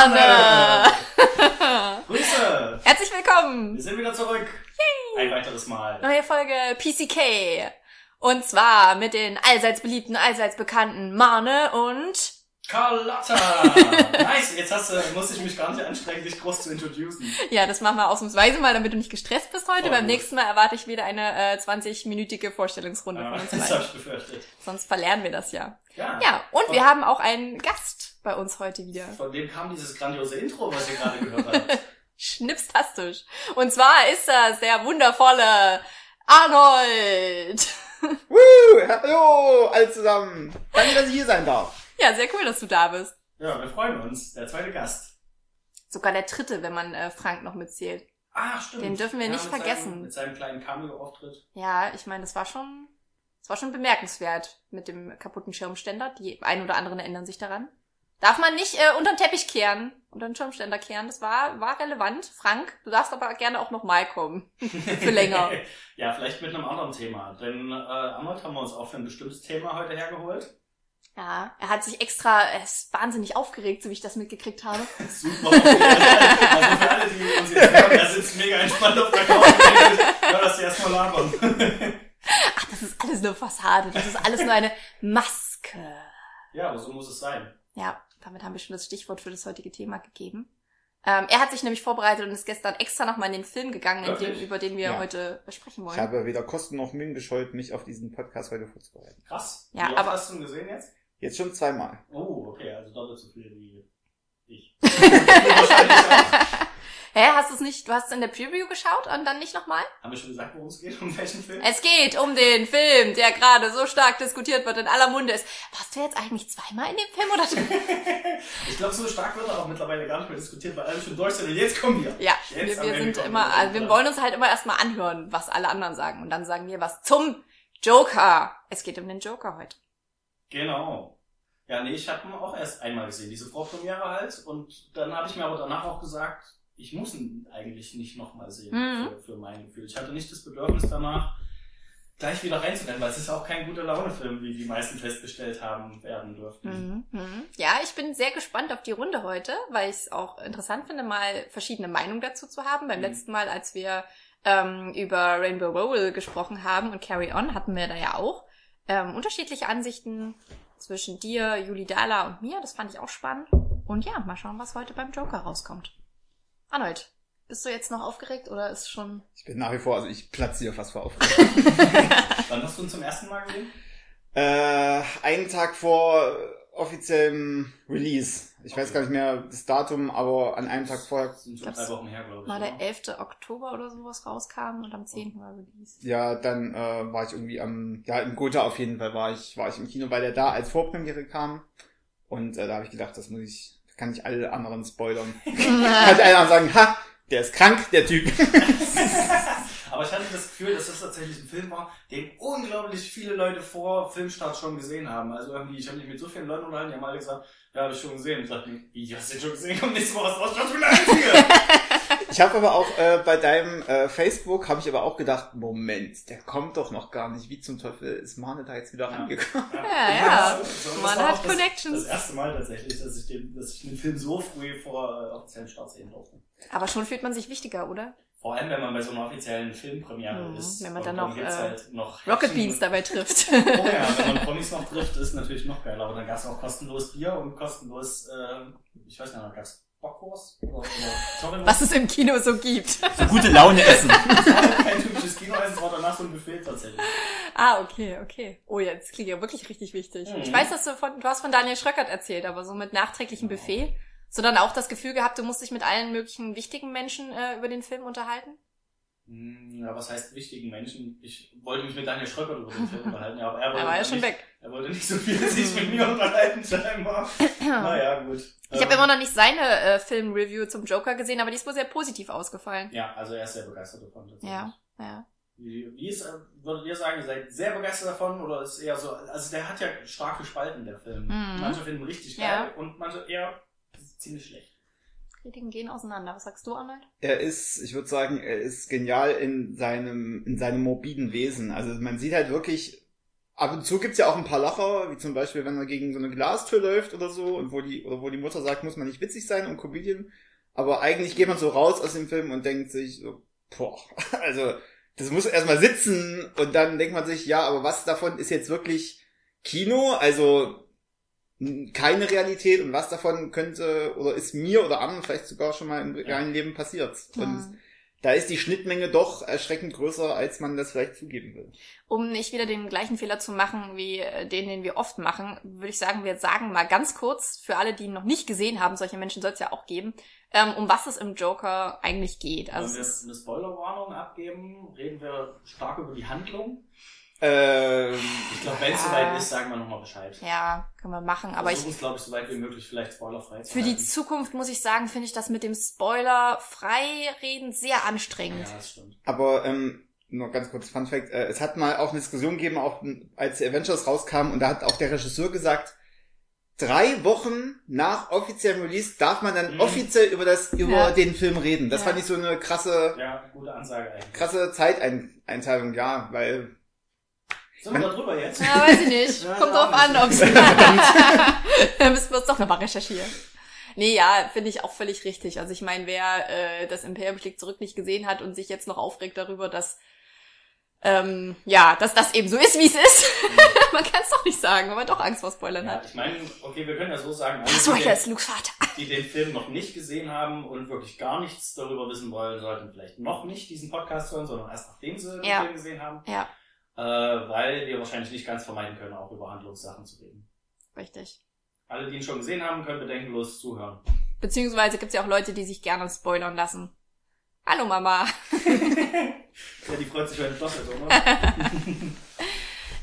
Konkane! Grüße! Herzlich willkommen! Wir sind wieder zurück. Yay. Ein weiteres Mal. Neue Folge PCK. Und zwar mit den allseits beliebten, allseits bekannten Marne und Carlotta! nice, jetzt hast du, muss ich mich gar nicht anstrengen, dich groß zu introducen. Ja, das machen wir ausnahmsweise mal, damit du nicht gestresst bist heute. Oh, Beim gut. nächsten Mal erwarte ich wieder eine äh, 20-minütige Vorstellungsrunde Ja, von uns das beiden. habe ich befürchtet. Sonst verlernen wir das ja. Ja. Ja, und Von- wir haben auch einen Gast bei uns heute wieder. Von dem kam dieses grandiose Intro, was ihr gerade gehört habt. Schnipstastisch. Und zwar ist das der wundervolle Arnold. Woo, hallo, alle zusammen. Danke, dass ich hier sein darf. Ja, sehr cool, dass du da bist. Ja, wir freuen uns. Der zweite Gast. Sogar der dritte, wenn man äh, Frank noch mitzählt. Ah, stimmt. Den dürfen wir nicht mit vergessen. Seinem, mit seinem kleinen Cameo-Auftritt. Ja, ich meine, das war schon, das war schon bemerkenswert mit dem kaputten Schirmständer. Die ein oder anderen erinnern sich daran. Darf man nicht äh, unter den Teppich kehren, unter den Schirmständer kehren. Das war, war relevant. Frank, du darfst aber gerne auch nochmal kommen. Für länger. ja, vielleicht mit einem anderen Thema. Denn äh, Arnold haben wir uns auch für ein bestimmtes Thema heute hergeholt. Ja, er hat sich extra, er ist wahnsinnig aufgeregt, so wie ich das mitgekriegt habe. Super. also für alle, die uns jetzt hören, der sitzt mega entspannt auf der Couch ja, lass die erstmal labern. Ach, das ist alles nur Fassade. Das ist alles nur eine Maske. ja, aber so muss es sein. Ja, damit haben wir schon das Stichwort für das heutige Thema gegeben. Ähm, er hat sich nämlich vorbereitet und ist gestern extra nochmal in den Film gegangen, in dem, über den wir Ja. heute sprechen Ich wollen. habe weder Kosten noch Mühen gescheut, mich auf diesen Podcast heute vorzubereiten. Krass. Ja, wie oft aber- hast du ihn gesehen jetzt? Jetzt schon zweimal. Oh, okay, also doppelt so viel wie ich. Hä, hast du es nicht, du hast es in der Preview geschaut und dann nicht nochmal? Haben wir schon gesagt, worum es geht? Um welchen Film? Es geht um den Film, der gerade so stark diskutiert wird, in aller Munde ist. Warst du jetzt eigentlich zweimal in dem Film oder? Ich glaube, so stark wird er auch mittlerweile gar nicht mehr diskutiert, weil alle schon durch sind. Und jetzt kommen wir. Ja, Jetzt wir, wir sind immer, also wir wollen uns halt immer erstmal anhören, was alle anderen sagen. Und dann sagen wir was zum Joker. Es geht um den Joker heute. Genau. Ja, nee, ich habe ihn auch erst einmal gesehen, diese Vorpremiere halt. Und dann habe ich mir aber danach auch gesagt, ich muss ihn eigentlich nicht nochmal sehen Mhm. für, für mein Gefühl. Ich hatte nicht das Bedürfnis danach, gleich wieder reinzurennen, weil es ist auch kein guter Laune-Film, wie die meisten festgestellt haben werden dürften. Mhm, mhm. Ja, ich bin sehr gespannt auf die Runde heute, weil ich es auch interessant finde, mal verschiedene Meinungen dazu zu haben. Beim Mhm. letzten Mal, als wir ähm, über Rainbow Rowell gesprochen haben und Carry On, hatten wir da ja auch ähm, unterschiedliche Ansichten zwischen dir, Juli Dahla und mir. Das fand ich auch spannend. Und ja, mal schauen, was heute beim Joker rauskommt. Arnold, bist du jetzt noch aufgeregt oder ist schon... Ich bin nach wie vor, also ich platze hier fast vor Aufregung. Wann hast du ihn zum ersten Mal gesehen? äh, einen Tag vor offiziellem Release. Ich weiß gar nicht mehr das Datum, aber an einem Tag vorher, Das sind schon drei Wochen her, glaube ich. Mal der oder? 11. Oktober oder sowas rauskam und am 10. war Release. ja, dann äh, war ich irgendwie am, ja, im Gotha auf jeden Fall war ich, war ich im Kino, weil der da als Vorpremiere kam. Und äh, da habe ich gedacht, das muss ich, kann ich alle anderen spoilern. Kann einer sagen, ha, der ist krank, der Typ. Aber ich hatte das Gefühl, dass das tatsächlich ein Film war, den unglaublich viele Leute vor Filmstart schon gesehen haben. Also irgendwie, ich habe mich mit so vielen Leuten unterhalten, die haben alle gesagt, ja, habe ich schon gesehen. Und ich dachte wie, hast du den schon gesehen? Kommt nächste Woche was raus, schon wieder einzige. Ich habe aber auch äh, bei deinem äh, Facebook habe ich aber auch gedacht, Moment, der kommt doch noch gar nicht. Wie zum Teufel ist Mane da jetzt wieder Ja. rangekommen? Ja, ja. So, das Man war hat das, Connections. Das erste Mal tatsächlich, dass ich den, dass ich den Film so früh vor äh, offiziellen Start sehen durfte. Aber schon fühlt man sich wichtiger, oder? Vor allem, wenn man bei so einer offiziellen Filmpremiere Mhm, ist. wenn man Und dann noch, äh, halt noch Rocket Beans dabei trifft. Oh ja, wenn man Promis noch trifft, ist natürlich noch geiler. Aber dann gab's auch kostenlos Bier und kostenlos, äh, ich weiß nicht, gab's Bockwurst oder. Was es im Kino so gibt. So gute Laune essen. Das war kein typisches Kinoessen, es war danach so ein Buffet tatsächlich. Ah, okay, okay. Oh, jetzt klingt ja wirklich richtig wichtig. Mhm. Ich weiß, dass du von, du hast von Daniel Schröckert erzählt, aber so mit nachträglichem Buffet. So dann auch das Gefühl gehabt, du musst dich mit allen möglichen wichtigen Menschen äh, über den Film unterhalten? Hm, Ja, was heißt wichtigen Menschen? Ich wollte mich mit Daniel Schröckert über den Film unterhalten, ja, aber er Er wollte war ja schon nicht, weg. Er wollte nicht so viel sich mit mir unterhalten, scheinbar. Naja, gut. Ich habe Ähm, immer noch nicht seine äh, Film-Review zum Joker gesehen, aber die ist wohl sehr positiv ausgefallen. Ja, also er ist sehr begeistert davon. Ja, ja. Wie, wie ist, äh, würdet ihr sagen, ihr seid sehr begeistert davon oder ist eher so, also der hat ja starke Spalten, der Film. Mhm. Manche finden ihn richtig geil Ja. und manche eher ziemlich schlecht. Kritiken gehen auseinander. Was sagst du, Arnold? Er ist, ich würde sagen, er ist genial in seinem, in seinem morbiden Wesen. Also man sieht halt wirklich ab und zu gibt's ja auch ein paar Lacher, wie zum Beispiel, wenn er gegen so eine Glastür läuft oder so, und wo die, oder wo die Mutter sagt, muss man nicht witzig sein und Comedian. Aber eigentlich geht man so raus aus dem Film und denkt sich so, boah, also, das muss erstmal sitzen und dann denkt man sich, ja, aber was davon ist jetzt wirklich Kino? Also, keine Realität und was davon könnte oder ist mir oder anderen vielleicht sogar schon mal im realen Leben passiert. Und Hm. da ist die Schnittmenge doch erschreckend größer, als man das vielleicht zugeben will. Um nicht wieder den gleichen Fehler zu machen wie äh, den, den wir oft machen, würde ich sagen, wir sagen mal ganz kurz für alle, die ihn noch nicht gesehen haben, solche Menschen soll es ja auch geben, ähm, um was es im Joker eigentlich geht. Also Wollen wir eine Spoilerwarnung abgeben? Reden wir stark über die Handlung? Ähm, Ich glaube, wenn es Ja. soweit ist, sagen wir nochmal Bescheid. ja, können wir machen. Aber ich, Versuchen es, glaube ich, so weit wie möglich vielleicht spoilerfrei zu für die halten. Zukunft muss ich sagen, finde ich das mit dem Spoiler freireden sehr anstrengend. Ja, das stimmt. aber ähm, nur ganz kurz Fun Fact, äh, es hat mal auch eine Diskussion gegeben, auch als die Avengers rauskam, und da hat auch der Regisseur gesagt, drei Wochen nach offiziellem Release darf man dann Mhm. offiziell über das über Ja. den Film reden. Das Ja. fand ich so eine krasse Ja, gute Ansage eigentlich. krasse Zeiteinteilung, ja, weil Sind wir da drüber jetzt? Ja, weiß ich nicht. Ja, Kommt drauf an, nicht. ob's. Dann müssen wir es doch nochmal recherchieren. Nee, ja, finde ich auch völlig richtig. Also ich meine, wer äh, das Imperium schlägt zurück nicht gesehen hat und sich jetzt noch aufregt darüber, dass ähm, ja, dass das eben so ist, wie es ist. man kann es doch nicht sagen, wenn man doch Angst vor Spoilern Ja, hat. ich meine, okay, wir können ja so sagen, alle, Achso, die, ist den, Lukes Vater. die den Film noch nicht gesehen haben und wirklich gar nichts darüber wissen wollen, sollten vielleicht noch nicht diesen Podcast hören, sondern erst nachdem sie den Ja. Film gesehen haben. Ja, Äh, weil wir wahrscheinlich nicht ganz vermeiden können, auch über Handlungssachen zu reden. richtig. Alle, die ihn schon gesehen haben, können bedenkenlos zuhören. Beziehungsweise gibt's ja auch Leute, die sich gerne spoilern lassen. Hallo Mama. Ja, die freut sich, du das jetzt, oder?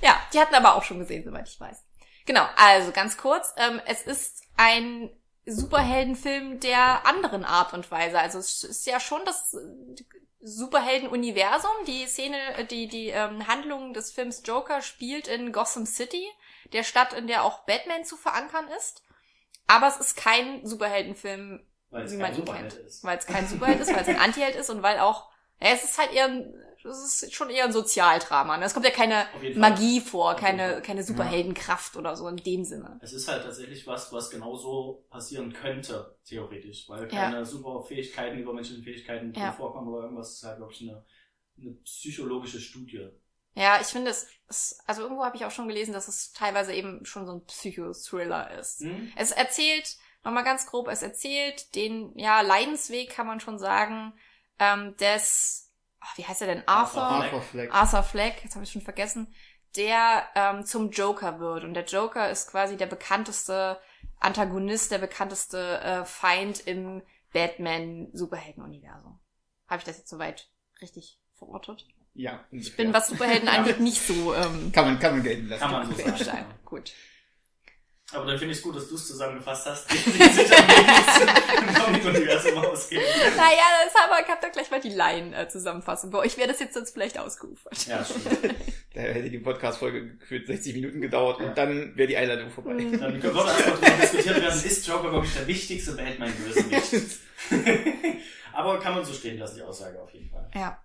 Ja, die hatten aber auch schon gesehen, soweit ich weiß. Genau, also ganz kurz, ähm, es ist ein Superheldenfilm der anderen Art und Weise. Also es ist ja schon das Superhelden-Universum. Die Szene, äh, die, die ähm, Handlung des Films Joker spielt in Gotham City, der Stadt, in der auch Batman zu verankern ist. Aber es ist kein Superheldenfilm, wie man ihn Superheld kennt. Weil es kein Superheld ist, weil es ein Antiheld ist und weil auch, ja, es ist halt eher ein, es ist schon eher ein Sozialdrama. Ne? Es kommt ja keine. Magie vor, keine, keine Superheldenkraft oder so in dem Sinne. Es ist halt tatsächlich was, was genau so passieren könnte, theoretisch. Weil Ja. keine Superfähigkeiten, übermenschlichen Fähigkeiten Ja. vorkommen oder irgendwas. Es ist halt wirklich eine, eine psychologische Studie. Ja, ich finde es, es, also irgendwo habe ich auch schon gelesen, dass es teilweise eben schon so ein Psychothriller ist. Hm? Es erzählt, nochmal ganz grob, es erzählt den, ja, Leidensweg, kann man schon sagen, ähm, des, wie heißt er denn, Arthur? Arthur Arthur Fleck. Arthur Fleck, jetzt habe ich schon vergessen, der ähm, zum Joker wird. Und der Joker ist quasi der bekannteste Antagonist, der bekannteste äh, Feind im Batman-Superhelden-Universum. Habe ich das jetzt soweit richtig verortet? Ja, Ich bin, was Superhelden angeht, nicht so ähm, kann man kann man gelten lassen. Kann man so sagen. Gut. Aber dann finde ich es gut, dass du es zusammengefasst hast, die sich am wenigsten im Comic-Universum ausgehen. Naja, das haben wir, habt ihr gleich mal die Laien-Zusammenfassung. Bei euch wäre das jetzt sonst vielleicht ausgeufert. Ja, stimmt. Da hätte die Podcast-Folge gefühlt 60 Minuten gedauert und dann wäre die Einladung vorbei. Mhm. Dann würde erstmal darüber diskutiert werden, ist Joker wirklich der wichtigste Batman-Bösewicht? Aber kann man so stehen lassen, die Aussage auf jeden Fall. Ja.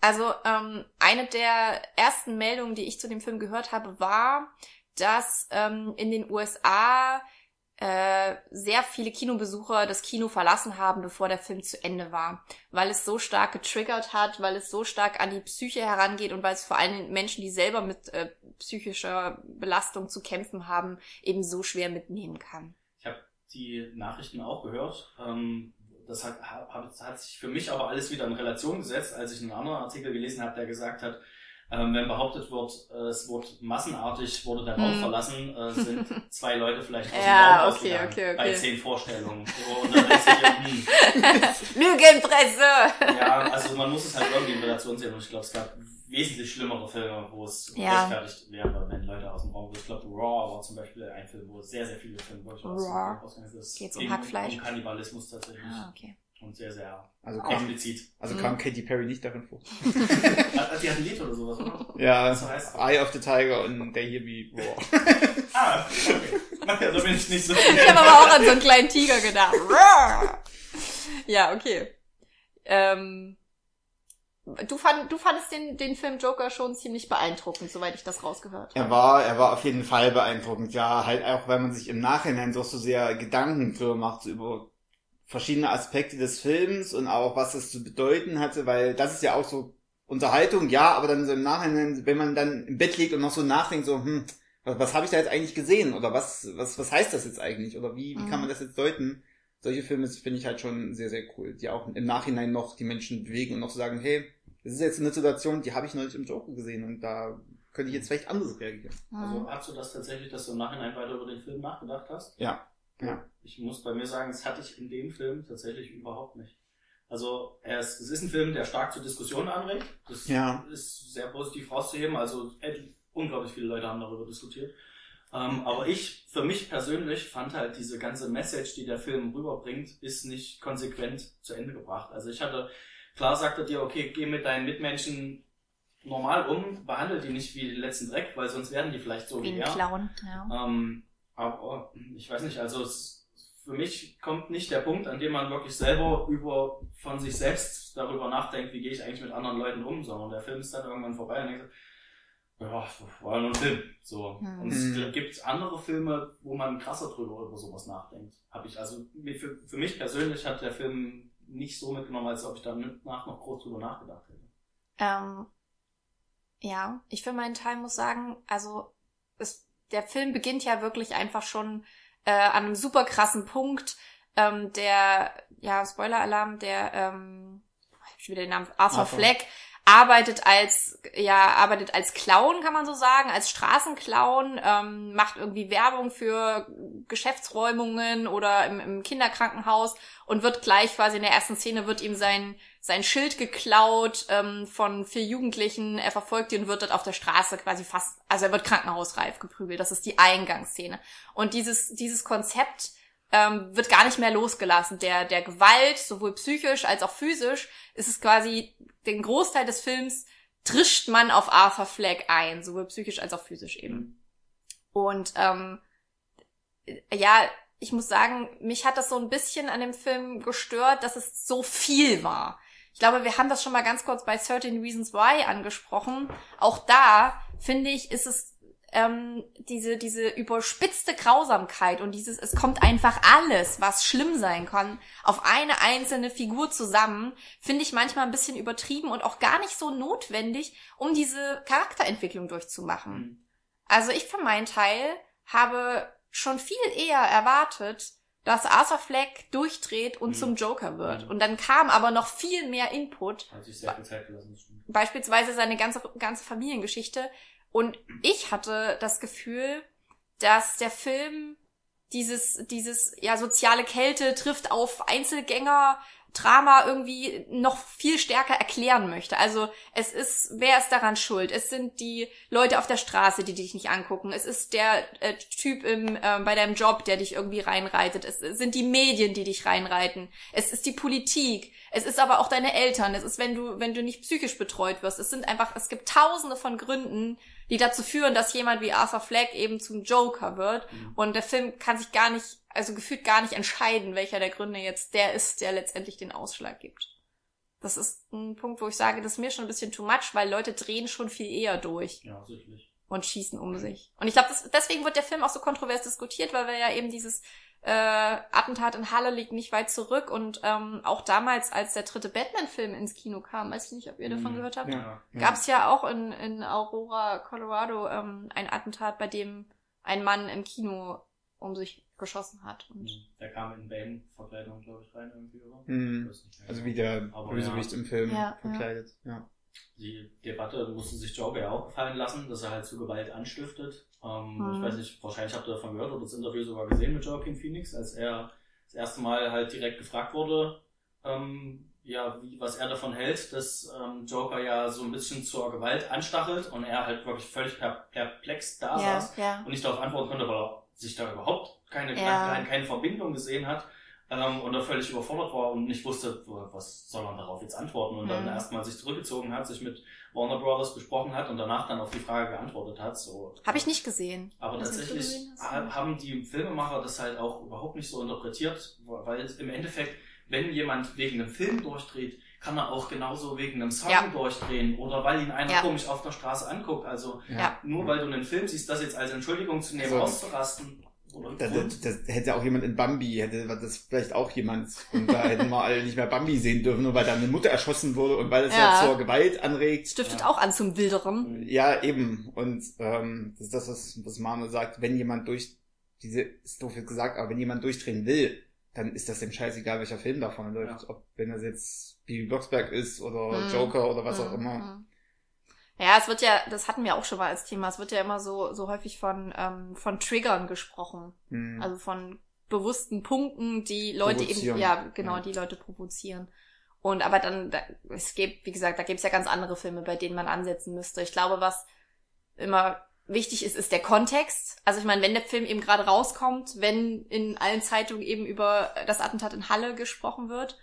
Also ähm, eine der ersten Meldungen, die ich zu dem Film gehört habe, war, dass ähm, in den USA äh, sehr viele Kinobesucher das Kino verlassen haben, bevor der Film zu Ende war, weil es so stark getriggert hat, weil es so stark an die Psyche herangeht und weil es vor allem Menschen, die selber mit äh, psychischer Belastung zu kämpfen haben, eben so schwer mitnehmen kann. Ich habe die Nachrichten auch gehört. Ähm, das hat, hat, hat sich für mich aber alles wieder in Relation gesetzt, als ich einen anderen Artikel gelesen habe, der gesagt hat, ähm, wenn behauptet wird, äh, es wurde massenartig, wurde der Raum Hm. verlassen, äh, sind zwei Leute vielleicht aus Ja, dem Raum okay, okay, okay. bei zehn Vorstellungen. So, und dann denkst du dir, hm, Lügenpresse! ja, also man muss es halt irgendwie in Relation sehen und ich glaube, es gab wesentlich schlimmere Filme, wo es Ja. rechtfertigt wäre, wenn Leute aus dem Raum, ich glaube, Raw war zum Beispiel ein Film, wo sehr, sehr viele Filme wirklich aus dem Raw. Raum ausgegangen sind. Geht's um Hackfleisch? Um Kannibalismus tatsächlich. Ah, okay. Und sehr, sehr Also kam, explizit. also Mhm. kam Katy Perry nicht darin vor. Hat- Die hat ein Lied oder sowas, oder? Ja, Was heißt das? Eye of the Tiger und They Hear Me Roar. Ah, okay. Naja, da bin ich nicht so. Ich habe aber auch an so einen kleinen Tiger gedacht. ja, okay. Ähm, du, fand, du fandest den, den Film Joker schon ziemlich beeindruckend, soweit ich das rausgehört habe. Er war, er war auf jeden Fall beeindruckend, ja, halt auch, weil man sich im Nachhinein doch so sehr Gedanken drüber macht, so über verschiedene Aspekte des Films und auch was das zu bedeuten hatte, weil das ist ja auch so Unterhaltung, ja, aber dann so im Nachhinein, wenn man dann im Bett liegt und noch so nachdenkt, so, hm, was, was habe ich da jetzt eigentlich gesehen? Oder was, was, was heißt das jetzt eigentlich? Oder wie, wie kann man das jetzt deuten? Solche Filme finde ich halt schon sehr, sehr cool, die auch im Nachhinein noch die Menschen bewegen und noch sagen, hey, das ist jetzt eine Situation, die habe ich neulich im Joker gesehen und da könnte ich jetzt vielleicht anders reagieren. Also hast du das tatsächlich, dass du im Nachhinein weiter über den Film nachgedacht hast? Ja. Ja. Ich muss bei mir sagen, das hatte ich in dem Film tatsächlich überhaupt nicht. Also er ist, es ist ein Film, der stark zur Diskussion anregt. Das Ja. ist sehr positiv rauszuheben. Also unglaublich viele Leute haben darüber diskutiert. Ähm, aber ich, für mich persönlich, fand halt diese ganze Message, die der Film rüberbringt, ist nicht konsequent zu Ende gebracht. Also ich hatte, klar sagt er dir, okay, geh mit deinen Mitmenschen normal um, behandle die nicht wie den letzten Dreck, weil sonst werden die vielleicht so Wie wie ein er. Clown, ja. Ähm, aber ich weiß nicht, also es, für mich kommt nicht der Punkt, an dem man wirklich selber über von sich selbst darüber nachdenkt, wie gehe ich eigentlich mit anderen Leuten um, sondern der Film ist dann irgendwann vorbei und denkt, ja, war ja nur ein Film. So. Hm. Und Mhm. es gibt andere Filme, wo man krasser drüber über sowas nachdenkt. Hab ich also für, für mich persönlich hat der Film nicht so mitgenommen, als ob ich danach noch groß drüber nachgedacht hätte. Ähm, ja, ich für meinen Teil muss sagen, also der Film beginnt ja wirklich einfach schon äh, an einem super krassen Punkt. Ähm, der, ja, Spoiler-Alarm, der, ähm, ich wieder den Namen, Arthur Arthur. Fleck, arbeitet als, ja, arbeitet als Clown, kann man so sagen, als Straßenclown, ähm, macht irgendwie Werbung für Geschäftsräumungen oder im, im Kinderkrankenhaus und wird gleich quasi in der ersten Szene wird ihm sein, sein Schild geklaut ähm, von vier Jugendlichen. Er verfolgt ihn und wird dort auf der Straße quasi fast, also er wird krankenhausreif geprügelt. Das ist die Eingangsszene. Und dieses, dieses Konzept ähm, wird gar nicht mehr losgelassen. Der, der Gewalt, sowohl psychisch als auch physisch, ist es quasi den Großteil des Films trischt man auf Arthur Fleck ein, sowohl psychisch als auch physisch eben. Und ähm, ja, ich muss sagen, mich hat das so ein bisschen an dem Film gestört, dass es so viel war. Ich glaube, wir haben das schon mal ganz kurz bei 13 Reasons Why angesprochen. Auch da, finde ich, ist es ähm, diese, diese überspitzte Grausamkeit und dieses, es kommt einfach alles, was schlimm sein kann, auf eine einzelne Figur zusammen, finde ich manchmal ein bisschen übertrieben und auch gar nicht so notwendig, um diese Charakterentwicklung durchzumachen. Also ich für meinen Teil habe schon viel eher erwartet, dass Arthur Fleck durchdreht und Mhm. zum Joker wird. Mhm. Und dann kam aber noch viel mehr Input, Hat sich sehr viel Zeit gelassen, beispielsweise seine ganze, ganze Familiengeschichte. Und ich hatte das Gefühl, dass der Film dieses, dieses, ja, soziale Kälte trifft auf Einzelgänger, Drama irgendwie noch viel stärker erklären möchte. Also es ist, wer ist daran schuld? Es sind die Leute auf der Straße, die dich nicht angucken. Es ist der äh, Typ im, äh, bei deinem Job, der dich irgendwie reinreitet. Es sind die Medien, die dich reinreiten. Es ist die Politik. Es ist aber auch deine Eltern. Es ist, wenn du, wenn du nicht psychisch betreut wirst. Es sind einfach, es gibt tausende von Gründen, die dazu führen, dass jemand wie Arthur Fleck eben zum Joker wird. Mhm. Und der Film kann sich gar nicht, also gefühlt gar nicht entscheiden, welcher der Gründe jetzt der ist, der letztendlich den Ausschlag gibt. Das ist ein Punkt, wo ich sage, das ist mir schon ein bisschen too much, weil Leute drehen schon viel eher durch Ja, sicherlich. und schießen um sich. Und ich glaube, deswegen wird der Film auch so kontrovers diskutiert, weil wir ja eben dieses äh, Attentat in Halle liegt nicht weit zurück und ähm, auch damals, als der dritte Batman-Film ins Kino kam, weiß ich nicht, ob ihr davon Mhm. gehört habt, Ja. gab es ja auch in, in Aurora, Colorado, ähm, ein Attentat, bei dem ein Mann im Kino um sich geschossen hat. Und Der kam in Bane-Verkleidung, glaube ich, rein irgendwie, oder? Mhm. Also genau. wie der Bösewicht ja. im Film Ja, verkleidet. Ja. Die Debatte musste sich Joker ja auch gefallen lassen, dass er halt zu Gewalt anstiftet. Ähm, Mhm. Ich weiß nicht, wahrscheinlich habt ihr davon gehört oder das Interview sogar gesehen mit Joaquin Phoenix, als er das erste Mal halt direkt gefragt wurde, ähm, ja, wie, was er davon hält, dass ähm, Joker ja so ein bisschen zur Gewalt anstachelt und er halt wirklich völlig per perplex da ja, saß ja. und nicht darauf antworten konnte, weil er sich da überhaupt keine, Ja. keine, keine Verbindung gesehen hat ähm, und er völlig überfordert war und nicht wusste, wo- was soll man darauf jetzt antworten und dann Mhm. erstmal sich zurückgezogen hat, sich mit Warner Brothers besprochen hat und danach dann auf die Frage geantwortet hat. So. Habe ich nicht gesehen. Aber du tatsächlich gesehen haben die Filmemacher das halt auch überhaupt nicht so interpretiert, weil es im Endeffekt, wenn jemand wegen einem Film durchdreht, kann er auch genauso wegen einem Song Ja. durchdrehen oder weil ihn einer Ja. komisch auf der Straße anguckt. Also Ja. nur weil du einen Film siehst, das jetzt als Entschuldigung zu nehmen, Also, auszurasten. Oder Da, da, Grund. das hätte auch jemand in Bambi, hätte das vielleicht auch jemand. Und da hätten wir alle nicht mehr Bambi sehen dürfen, nur weil da eine Mutter erschossen wurde und weil das ja, Ja. zur Gewalt anregt. Stiftet Ja. auch an zum Wilderen. Ja, eben. Und ähm, das ist das, was, was Manu sagt, wenn jemand durch diese, ist doof jetzt gesagt, aber wenn jemand durchdrehen will, dann ist das dem scheißegal, welcher Film davon läuft. Ob wenn das jetzt Bibi Blocksberg ist oder Mhm. Joker oder was auch Mhm, immer. mhm. Ja, es wird ja, das hatten wir auch schon mal als Thema, es wird ja immer so, so häufig von, ähm, von Triggern gesprochen. Hm. Also von bewussten Punkten, die Leute eben, ja, genau, Ja. die Leute provozieren. Und aber dann, da, es gibt, wie gesagt, da gibt es ja ganz andere Filme, bei denen man ansetzen müsste. Ich glaube, was immer wichtig ist, ist der Kontext. Also ich meine, wenn der Film eben gerade rauskommt, wenn in allen Zeitungen eben über das Attentat in Halle gesprochen wird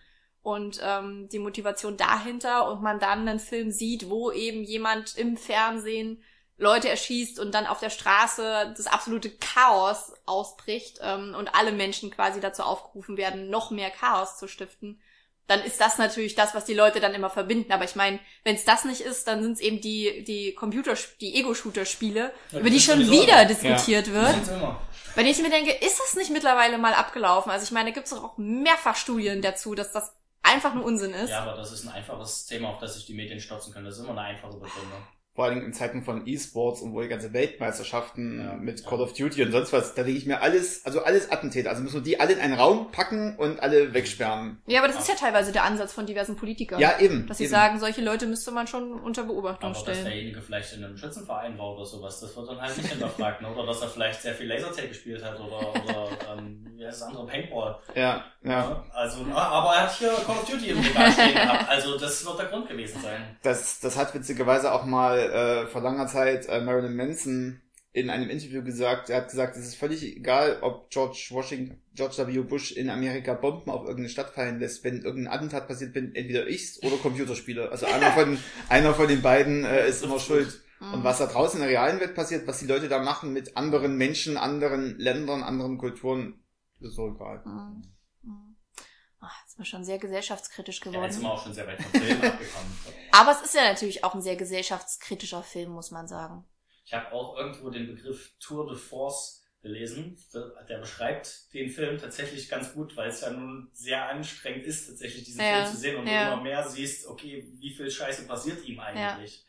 und ähm, die Motivation dahinter und man dann einen Film sieht, wo eben jemand im Fernsehen Leute erschießt und dann auf der Straße das absolute Chaos ausbricht ähm, und alle Menschen quasi dazu aufgerufen werden, noch mehr Chaos zu stiften, dann ist das natürlich das, was die Leute dann immer verbinden. Aber ich meine, wenn es das nicht ist, dann sind es eben die, die Computer, die Ego-Shooter-Spiele, Ja, über die schon wieder Ja. diskutiert wird. Sind's immer. Wenn ich mir denke, ist das nicht mittlerweile mal abgelaufen? Also ich meine, da gibt es auch mehrfach Studien dazu, dass das einfach nur Unsinn ist. Ja, aber das ist ein einfaches Thema, auf das sich die Medien stürzen können. Das ist immer eine einfache Begründung. Vor allem in Zeiten von E-Sports und wo die ganze Weltmeisterschaften Ja, mit ja. Call of Duty und sonst was, da denke ich mir alles, also alles Attentäter. Also müssen wir die alle in einen Raum packen und alle wegsperren. Ja, aber das ist ja teilweise der Ansatz von diversen Politikern. Ja, eben. Dass sie eben. sagen, solche Leute müsste man schon unter Beobachtung Aber dass stellen. derjenige vielleicht in einem Schützenverein war oder sowas, das wird dann halt nicht hinterfragt. Ne? Oder dass er vielleicht sehr viel Lasertag gespielt hat oder, oder ähm, wie heißt das andere, Paintball. Ja, ja. Ne? Also, aber er hat hier Call of Duty im Regal stehen gehabt. Also das wird der Grund gewesen sein. Das, das hat witzigerweise auch mal äh, vor langer Zeit äh, Marilyn Manson in einem Interview gesagt. Er hat gesagt, es ist völlig egal, ob George Washington, George W. Bush in Amerika Bomben auf irgendeine Stadt fallen lässt. Wenn irgendein Attentat passiert, bin entweder ich's oder Computerspiele. Also einer von, einer von den beiden äh, ist immer schuld. Mhm. Und was da draußen in der realen Welt passiert, was die Leute da machen mit anderen Menschen, anderen Ländern, anderen Kulturen, ist so egal. Mhm. Mhm. Ach, jetzt sind wir schon sehr gesellschaftskritisch Ja, jetzt sind geworden. wir auch schon sehr weit vom Film abgekommen. Aber es ist ja natürlich auch ein sehr gesellschaftskritischer Film, muss man sagen. Ich habe auch irgendwo den Begriff Tour de Force gelesen. Der, beschreibt den Film tatsächlich ganz gut, weil es ja nun sehr anstrengend ist, tatsächlich diesen Ja, Film zu sehen und ja. du immer mehr siehst, okay, wie viel Scheiße passiert ihm eigentlich.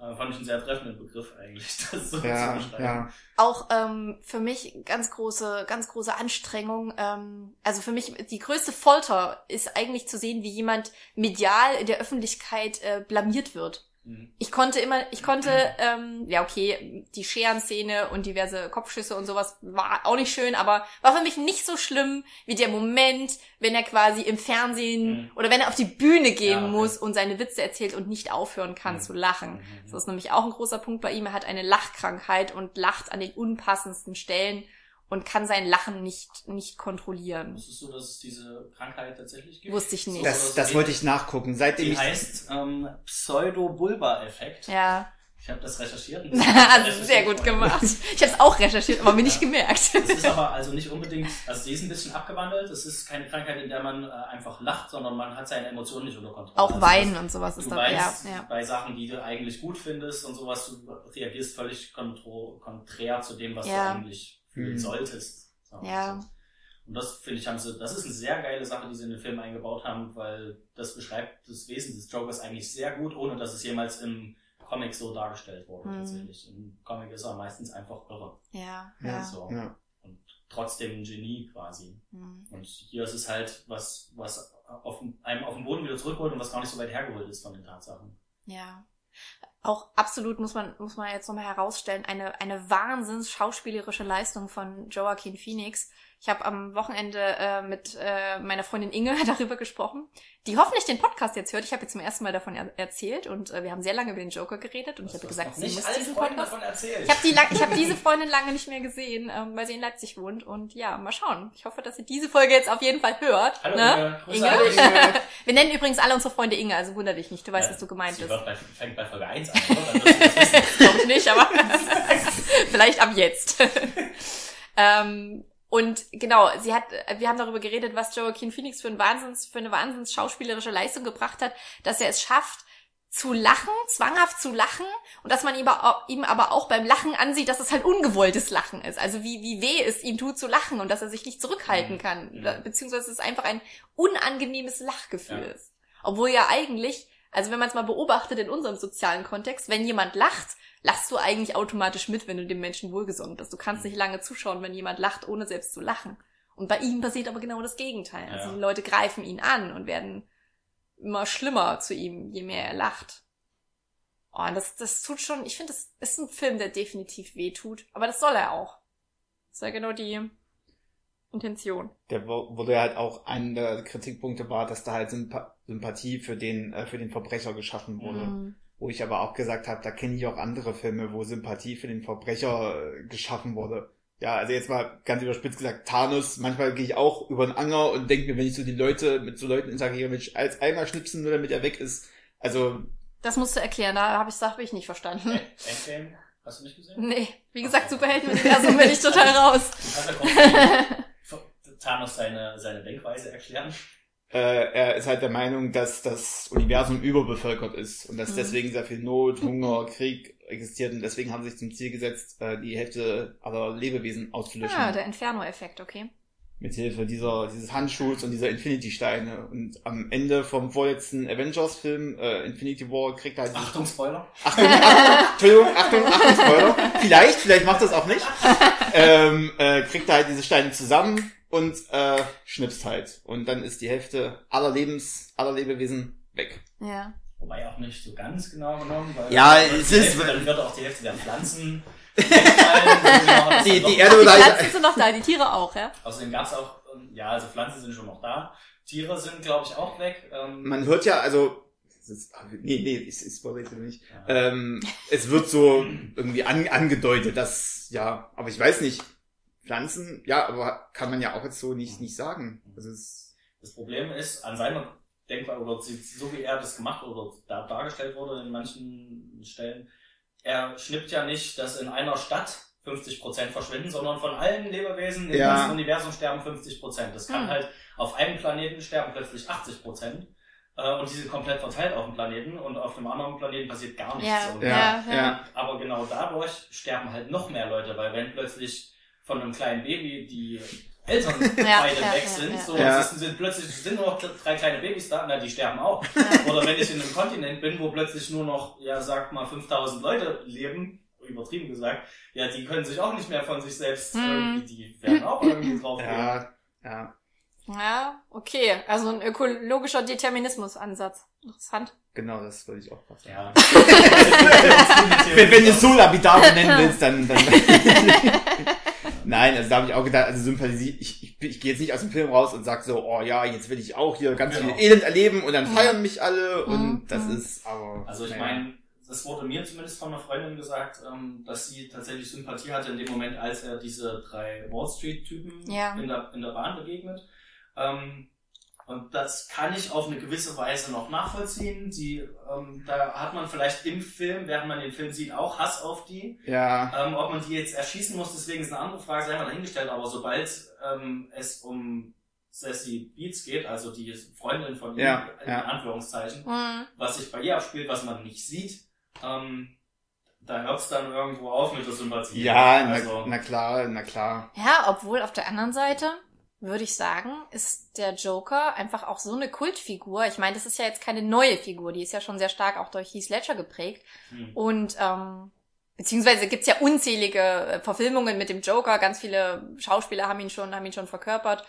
Äh, fand ich einen sehr treffenden Begriff eigentlich, das so Ja, zu beschreiben. ja. Auch ähm, für mich ganz große, ganz große Anstrengung. Ähm, also für mich die größte Folter ist eigentlich zu sehen, wie jemand medial in der Öffentlichkeit äh, blamiert wird. Mhm. Ich konnte immer, ich konnte, ähm, ja okay, die Scherenszene und diverse Kopfschüsse und sowas war auch nicht schön, aber war für mich nicht so schlimm wie der Moment, wenn er quasi im Fernsehen Mhm. oder wenn er auf die Bühne gehen Ja, okay. muss und seine Witze erzählt und nicht aufhören kann Mhm. zu lachen. Mhm. Das ist nämlich auch ein großer Punkt bei ihm. Er hat eine Lachkrankheit und lacht an den unpassendsten Stellen und kann sein Lachen nicht, nicht kontrollieren. Wusstest du, dass es diese Krankheit tatsächlich gibt? Wusste ich nicht. Das, das wollte ich nachgucken. Seitdem Die ich, heißt ähm, Pseudo-Bulba-Effekt. Ja, Ich habe das recherchiert. also sehr gut gemacht. Ich habe es auch recherchiert, aber mir nicht gemerkt. Es ist aber also nicht unbedingt, also sie ist ein bisschen abgewandelt. Es ist keine Krankheit, in der man äh, einfach lacht, sondern man hat seine Emotionen nicht unter Kontrolle. Auch Also Weinen das- und sowas ist dabei. Ja, weißt, ja. bei Sachen, die du eigentlich gut findest und sowas, du reagierst völlig kontro konträr zu dem, was Ja. du eigentlich fühlen Mhm. solltest. Ja. so. Und das finde ich, haben sie, das ist eine sehr geile Sache, die sie in den Film eingebaut haben, weil das beschreibt das Wesen des Jokers eigentlich sehr gut, ohne dass es jemals im Comic so dargestellt wurde. Mhm. Tatsächlich. Im Comic ist er meistens einfach irre. Ja, Ja. So. ja. Und trotzdem ein Genie quasi. Hm. Und hier ist es halt was, was auf, einem auf den Boden wieder zurückholt und was gar nicht so weit hergeholt ist von den Tatsachen. Ja. Auch absolut muss man, muss man jetzt nochmal herausstellen, eine, eine wahnsinns schauspielerische Leistung von Joaquin Phoenix. Ich habe am Wochenende äh, mit äh, meiner Freundin Inge darüber gesprochen, die hoffentlich den Podcast jetzt hört. Ich habe ihr zum ersten Mal davon er erzählt und äh, wir haben sehr lange über den Joker geredet und ich Das habe gesagt, sie muss diesen Freunden Podcast. davon erzählt. Ich habe die ich habe diese Freundin lange nicht mehr gesehen, ähm, weil sie in Leipzig wohnt und ja, mal schauen. Ich hoffe, dass sie diese Folge jetzt auf jeden Fall hört. Hallo ne? Inge, Inge? Inge. Wir nennen übrigens alle unsere Freunde Inge, also wunder dich nicht. Du weißt, Ja, was du gemeint sie bist. wird bei, fängt bei Folge 1 an. Glaube ich nicht, aber vielleicht ab jetzt. ähm, Und genau, sie hat, wir haben darüber geredet, was Joaquin Phoenix für, ein Wahnsinns, für eine wahnsinns schauspielerische Leistung gebracht hat, dass er es schafft, zu lachen, zwanghaft zu lachen und dass man ihm, ihm aber auch beim Lachen ansieht, dass es halt ungewolltes Lachen ist. Also wie, wie weh es ihm tut zu lachen und dass er sich nicht zurückhalten Mhm. kann. Beziehungsweise es einfach ein unangenehmes Lachgefühl ist. Obwohl ja eigentlich, also wenn man es mal beobachtet in unserem sozialen Kontext, wenn jemand lacht, lachst du eigentlich automatisch mit, wenn du dem Menschen wohlgesonnen bist. Du kannst nicht lange zuschauen, wenn jemand lacht, ohne selbst zu lachen. Und bei ihm passiert aber genau das Gegenteil. Also Ja. die Leute greifen ihn an und werden immer schlimmer zu ihm, je mehr er lacht. Oh, und das, das tut schon, ich finde, das ist ein Film, der definitiv weh tut. Aber das soll er auch. Das ist ja genau die Intention. Der wurde halt auch einer der Kritikpunkte war, dass da halt Sympa Sympathie für den äh, für den Verbrecher geschaffen wurde. Mhm. Wo ich aber auch gesagt habe, da kenne ich auch andere Filme, wo Sympathie für den Verbrecher äh, geschaffen wurde. Ja, also jetzt mal ganz überspitzt gesagt, Thanos, manchmal gehe ich auch über den Anger und denke mir, wenn ich so die Leute mit so Leuten interagiere, Mensch, als einmal schnipsen, nur damit er weg ist. Also, Das musst du erklären, da habe ich das hab ich nicht verstanden. Ä- Endgame, hast du nicht gesehen? Nee, wie gesagt, Superheldenuniversum bin ich total raus. Also Thanos seine, seine Denkweise erklären. Äh, er ist halt der Meinung, dass das Universum überbevölkert ist und dass Mhm. deswegen sehr viel Not, Hunger, Krieg existiert und deswegen haben sie sich zum Ziel gesetzt, äh, die Hälfte aller Lebewesen auszulöschen. Ah, der Inferno-Effekt, okay. Mithilfe dieser, dieses Handschuhs und dieser Infinity-Steine. Und am Ende vom vorletzten Avengers-Film, äh, Infinity War, kriegt er halt diese- Achtung, Spoiler. Achtung, Achtung, Entschuldigung, Achtung, Achtung, Spoiler. Vielleicht, vielleicht macht das auch nicht. Ähm, äh, kriegt er halt diese Steine zusammen und äh, schnipst halt. Und dann ist die Hälfte aller Lebens, aller Lebewesen weg. Ja. Wobei auch nicht so ganz genau genommen, weil Ja, es ist- Hälfte, dann wird auch die Hälfte der Pflanzen. Die, die Die Erde halt, Pflanzen sind noch da, die Tiere auch, ja? Außerdem gab's auch, ähm, ja, also Pflanzen sind schon noch da. Tiere sind, glaube ich, auch weg. Ähm, man hört ja, also, es ist, nee, nee, es ist spoilert bitte nicht. ja. Ähm, es wird so irgendwie an, angedeutet, dass, ja, aber ich weiß nicht, Pflanzen, ja, aber kann man ja auch jetzt so nicht, nicht sagen. Also es, Das Problem ist, an seiner Denkweise, oder sie- so wie er das gemacht oder da dargestellt wurde in manchen Stellen, er schnippt ja nicht, dass in einer Stadt 50% verschwinden, sondern von allen Lebewesen im Ja. ganzen Universum sterben 50%. Das kann Hm. halt auf einem Planeten sterben plötzlich 80%. äh, Und die sind komplett verteilt auf dem Planeten und auf dem anderen Planeten passiert gar nichts. Ja, Und- ja, ja. ja. aber genau dadurch sterben halt noch mehr Leute, weil wenn plötzlich von einem kleinen Baby die Eltern Ja, beide ja, weg sind, ja. so Ja. es sind plötzlich sind nur noch drei kleine Babys da, na die sterben auch. Oder wenn ich in einem Kontinent bin, wo plötzlich nur noch, ja sag mal 5000 Leute leben, übertrieben gesagt, ja die können sich auch nicht mehr von sich selbst Hm. irgendwie, die werden auch irgendwie drauf gehen. Ja, ja, Ja, okay. Also ein ökologischer Determinismus-Ansatz. Interessant. genau, das wollte ich auch sagen. Ja. Wenn, wenn du es so lapidar benennen willst, dann, dann Nein, also da habe ich auch gedacht, also Sympathie, ich, ich, ich gehe jetzt nicht aus dem Film raus und sag so, oh ja, jetzt will ich auch hier ganz Genau. viel Elend erleben und dann feiern mich alle und Mhm. das ist aber. Also ich meine, das wurde mir zumindest von einer Freundin gesagt, ähm, dass sie tatsächlich Sympathie hatte in dem Moment, als er diese drei Wall Street-Typen Ja. in, der, in der Bahn begegnet. Ähm, und das kann ich auf eine gewisse Weise noch nachvollziehen. Die, ähm, da hat man vielleicht im Film, während man den Film sieht, auch Hass auf die. Ja, Ähm, ob man die jetzt erschießen muss, deswegen ist eine andere Frage, sei mal dahingestellt. Aber sobald ähm, es um Sassy Beats geht, also die Freundin von ihm, Ja, in ja. Anführungszeichen, Mhm. was sich bei ihr abspielt, was man nicht sieht, ähm, da hört es dann irgendwo auf mit der Sympathie. ja, na, also, na klar, na klar. Ja, obwohl auf der anderen Seite würde ich sagen, ist der Joker einfach auch so eine Kultfigur. Ich meine, das ist ja jetzt keine neue Figur, die ist ja schon sehr stark auch durch Heath Ledger geprägt. hm. Und ähm, beziehungsweise gibt's ja unzählige äh, Verfilmungen mit dem Joker. Ganz viele Schauspieler haben ihn schon, haben ihn schon verkörpert.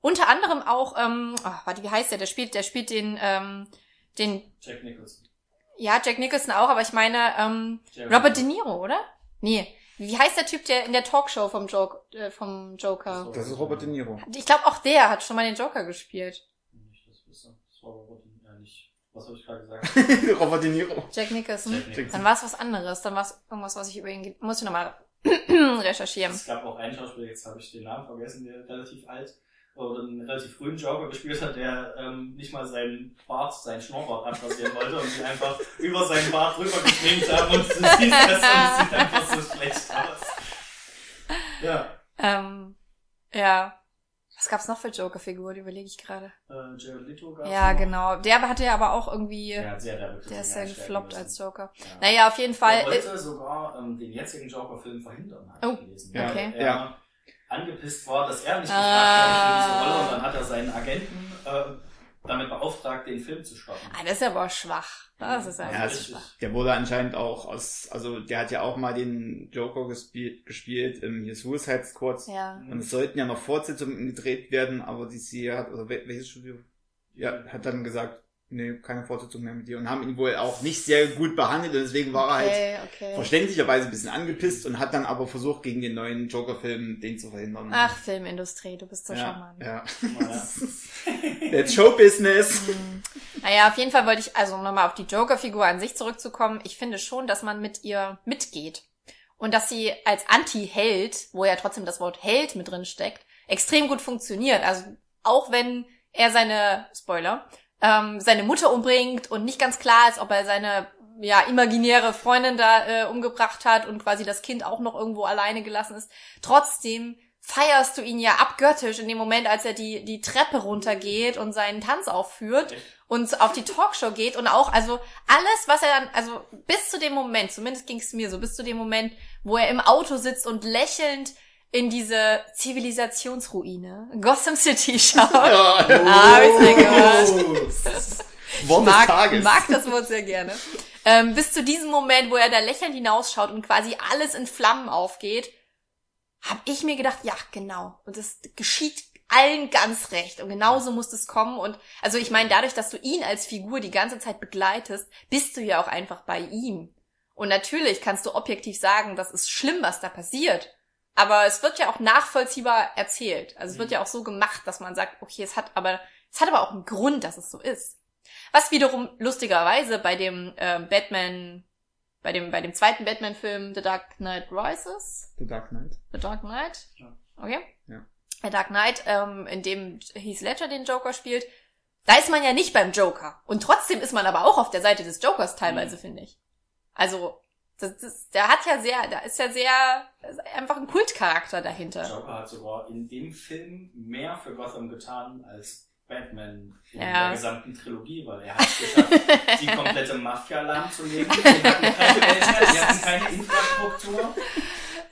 Unter anderem auch, ähm, oh, warte, wie heißt der? Der spielt, der spielt den, ähm, den, Jack Nicholson. ja, Jack Nicholson auch, aber ich meine, ähm, Robert De Niro, oder? Nee. Wie heißt der Typ, der in der Talkshow vom, Joke, äh, vom Joker? Das ist Robert De Niro. Ich glaube, auch der hat schon mal den Joker gespielt. Nicht, das wisse. Das war Robert, ja nicht. Was habe ich gerade gesagt? Robert De Niro. Jack Nicholson. Jack Nicholson. Dann war es was anderes. Dann war es irgendwas, was ich über ihn... Muss ich nochmal recherchieren. Es gab auch einen Schauspieler, jetzt habe ich den Namen vergessen, der relativ alt oder einen relativ frühen Joker gespielt hat, der ähm, nicht mal seinen Bart, seinen Schnurrbart abrasieren wollte und die einfach über seinen Bart drüber geschminkt haben und du siehst das und es sieht einfach so schlecht aus. Ja. Ähm, Ja. Was gab's noch für Joker-Figuren, überlege ich gerade. Äh, Jared Leto gab's Ja, noch. genau. Der hatte ja aber auch irgendwie, Der hat sehr, der, der ist ja gefloppt als Joker. Ja. Naja, auf jeden Fall. Er wollte sogar ähm, den jetzigen Joker-Film verhindern, habe Oh, ich gelesen. ja, er ja. Angepisst war, dass er nicht Ah. gefragt wurde für diese Rolle und dann hat er seinen Agenten äh, damit beauftragt, den Film zu stoppen. Ah, das ist aber schwach. Das ist Ja, das schwach. Der wurde anscheinend auch aus, also der hat ja auch mal den Joker gespielt, gespielt im hier Suicide Squad. ja. Und es sollten ja noch Fortsetzungen gedreht werden, aber die CIA hat, oder wel- welches Studio? Ja, hat dann gesagt, nee, keine Fortsetzung mehr mit dir und haben ihn wohl auch nicht sehr gut behandelt und deswegen war er halt Okay, okay. verständlicherweise ein bisschen angepisst und hat dann aber versucht, gegen den neuen Joker-Film den zu verhindern. Ach, Filmindustrie, du bist so ja, charmant. ja. That's Showbusiness. Hm. Naja, auf jeden Fall wollte ich, also um nochmal auf die Joker-Figur an sich zurückzukommen, ich finde schon, dass man mit ihr mitgeht. Und dass sie als Anti-Held, wo ja trotzdem das Wort Held mit drin steckt, extrem gut funktioniert. Also auch wenn er seine, Spoiler, ähm, seine Mutter umbringt und nicht ganz klar ist, ob er seine ja, imaginäre Freundin da äh, umgebracht hat und quasi das Kind auch noch irgendwo alleine gelassen ist. Trotzdem feierst du ihn ja abgöttisch in dem Moment, als er die, die Treppe runtergeht und seinen Tanz aufführt und auf die Talkshow geht und auch, also alles, was er dann, also bis zu dem Moment, zumindest ging es mir so, bis zu dem Moment, wo er im Auto sitzt und lächelnd in diese Zivilisationsruine Gotham City schaut. Ja. Ah, hab mir gemerkt. Wort des mag, Tages. mag das Wort sehr gerne. Ähm, bis zu diesem Moment, wo er da lächelnd hinausschaut und quasi alles in Flammen aufgeht, habe ich mir gedacht, ja, genau. Und das geschieht allen ganz recht. Und genauso muss es kommen. Und also ich meine, dadurch, dass du ihn als Figur die ganze Zeit begleitest, bist du ja auch einfach bei ihm. Und natürlich kannst du objektiv sagen, das ist schlimm, was da passiert. Aber es wird ja auch nachvollziehbar erzählt. Also es wird ja auch so gemacht, dass man sagt, okay, es hat aber, es hat aber auch einen Grund, dass es so ist. Was wiederum lustigerweise bei dem ähm, Batman, bei dem, bei dem zweiten Batman-Film The Dark Knight Rises, The Dark Knight. The Dark Knight, Ja. okay? Ja. The Dark Knight, ähm, in dem Heath Ledger den Joker spielt, da ist man ja nicht beim Joker. Und trotzdem ist man aber auch auf der Seite des Jokers teilweise, finde ich. Also, das, das, der hat ja sehr, da ist ja sehr, ist einfach ein Kultcharakter dahinter. Joker hat sogar in dem Film mehr für Gotham getan als Batman in Ja. der gesamten Trilogie, weil er hat es geschafft, die komplette Mafia lahmzulegen. Die hatten keine Welt, die hatten keine Infrastruktur.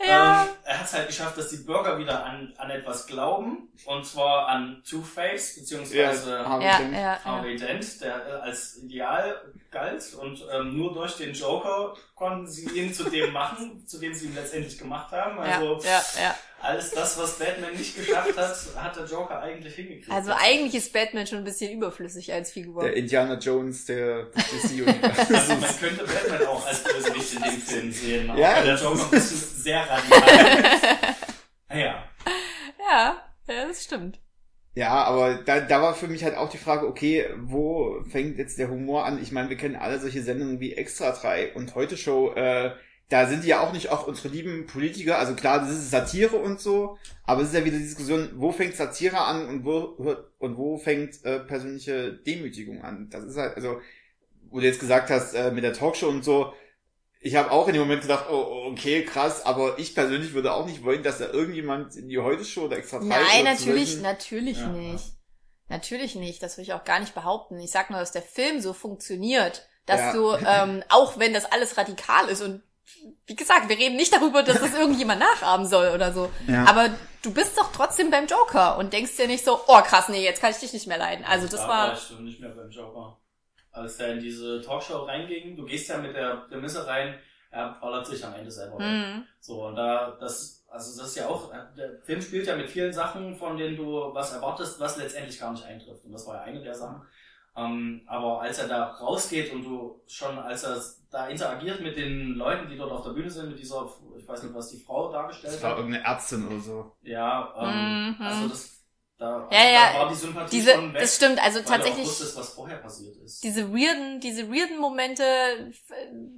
Ja. Ähm, er hat es halt geschafft, dass die Bürger wieder an, an etwas glauben. Und zwar an Two-Face, beziehungsweise Harvey Ja, Dent. ja, ja. Harvey Dent, der äh, als Ideal galt. Und ähm, nur durch den Joker konnten sie ihn zu dem machen, zu dem sie ihn letztendlich gemacht haben. Also ja, ja, ja. Alles das, was Batman nicht geschafft hat, hat der Joker eigentlich hingekriegt. Also eigentlich ist Batman schon ein bisschen überflüssig als Figur. Der Indiana Jones der DC Also man könnte Batman auch als Bösewicht in dem Film sehen. Ja. Aber der Joker ein bisschen sehr radikal. naja. Ja, ja, das stimmt. Ja, aber da, da war für mich halt auch die Frage, okay, wo fängt jetzt der Humor an? Ich meine, wir kennen alle solche Sendungen wie Extra 3 und Heute Show, äh, da sind die ja auch nicht auch unsere lieben Politiker, also klar, das ist Satire und so, aber es ist ja wieder die Diskussion, wo fängt Satire an und wo und wo fängt äh, persönliche Demütigung an? Das ist halt, also, wo du jetzt gesagt hast, äh, mit der Talkshow und so, ich habe auch in dem Moment gedacht, oh, okay, krass, aber ich persönlich würde auch nicht wollen, dass da irgendjemand in die Heute-Show oder extra Nein, natürlich, solchen- natürlich Ja, nicht. Natürlich nicht. Das will ich auch gar nicht behaupten. Ich sag nur, dass der Film so funktioniert, dass Ja. du, ähm, auch wenn das alles radikal ist und wie gesagt, wir reden nicht darüber, dass das irgendjemand nachahmen soll oder so. Ja. Aber du bist doch trotzdem beim Joker und denkst dir nicht so, oh krass, nee, jetzt kann ich dich nicht mehr leiden. Also das da war, ich schon nicht mehr beim Joker. Als er in diese Talkshow reinging, du gehst ja mit der Prämisse rein, er ballert sich am Ende selber weg. hm, So, und da, das, also das ist ja auch, der Film spielt ja mit vielen Sachen, von denen du was erwartest, was letztendlich gar nicht eintrifft. Und das war ja eine der Sachen. Ähm, aber als er da rausgeht und du schon, als er da interagiert mit den Leuten, die dort auf der Bühne sind, mit dieser, ich weiß nicht, was die Frau dargestellt Das war hat. irgendeine Ärztin oder so. Ja, ähm, Mhm. also das, da, Ja, also ja, da war die Sympathie diese, schon weg, das stimmt, also weil tatsächlich. wusstest, was vorher passiert ist. diese weirden, diese weirden Momente, f-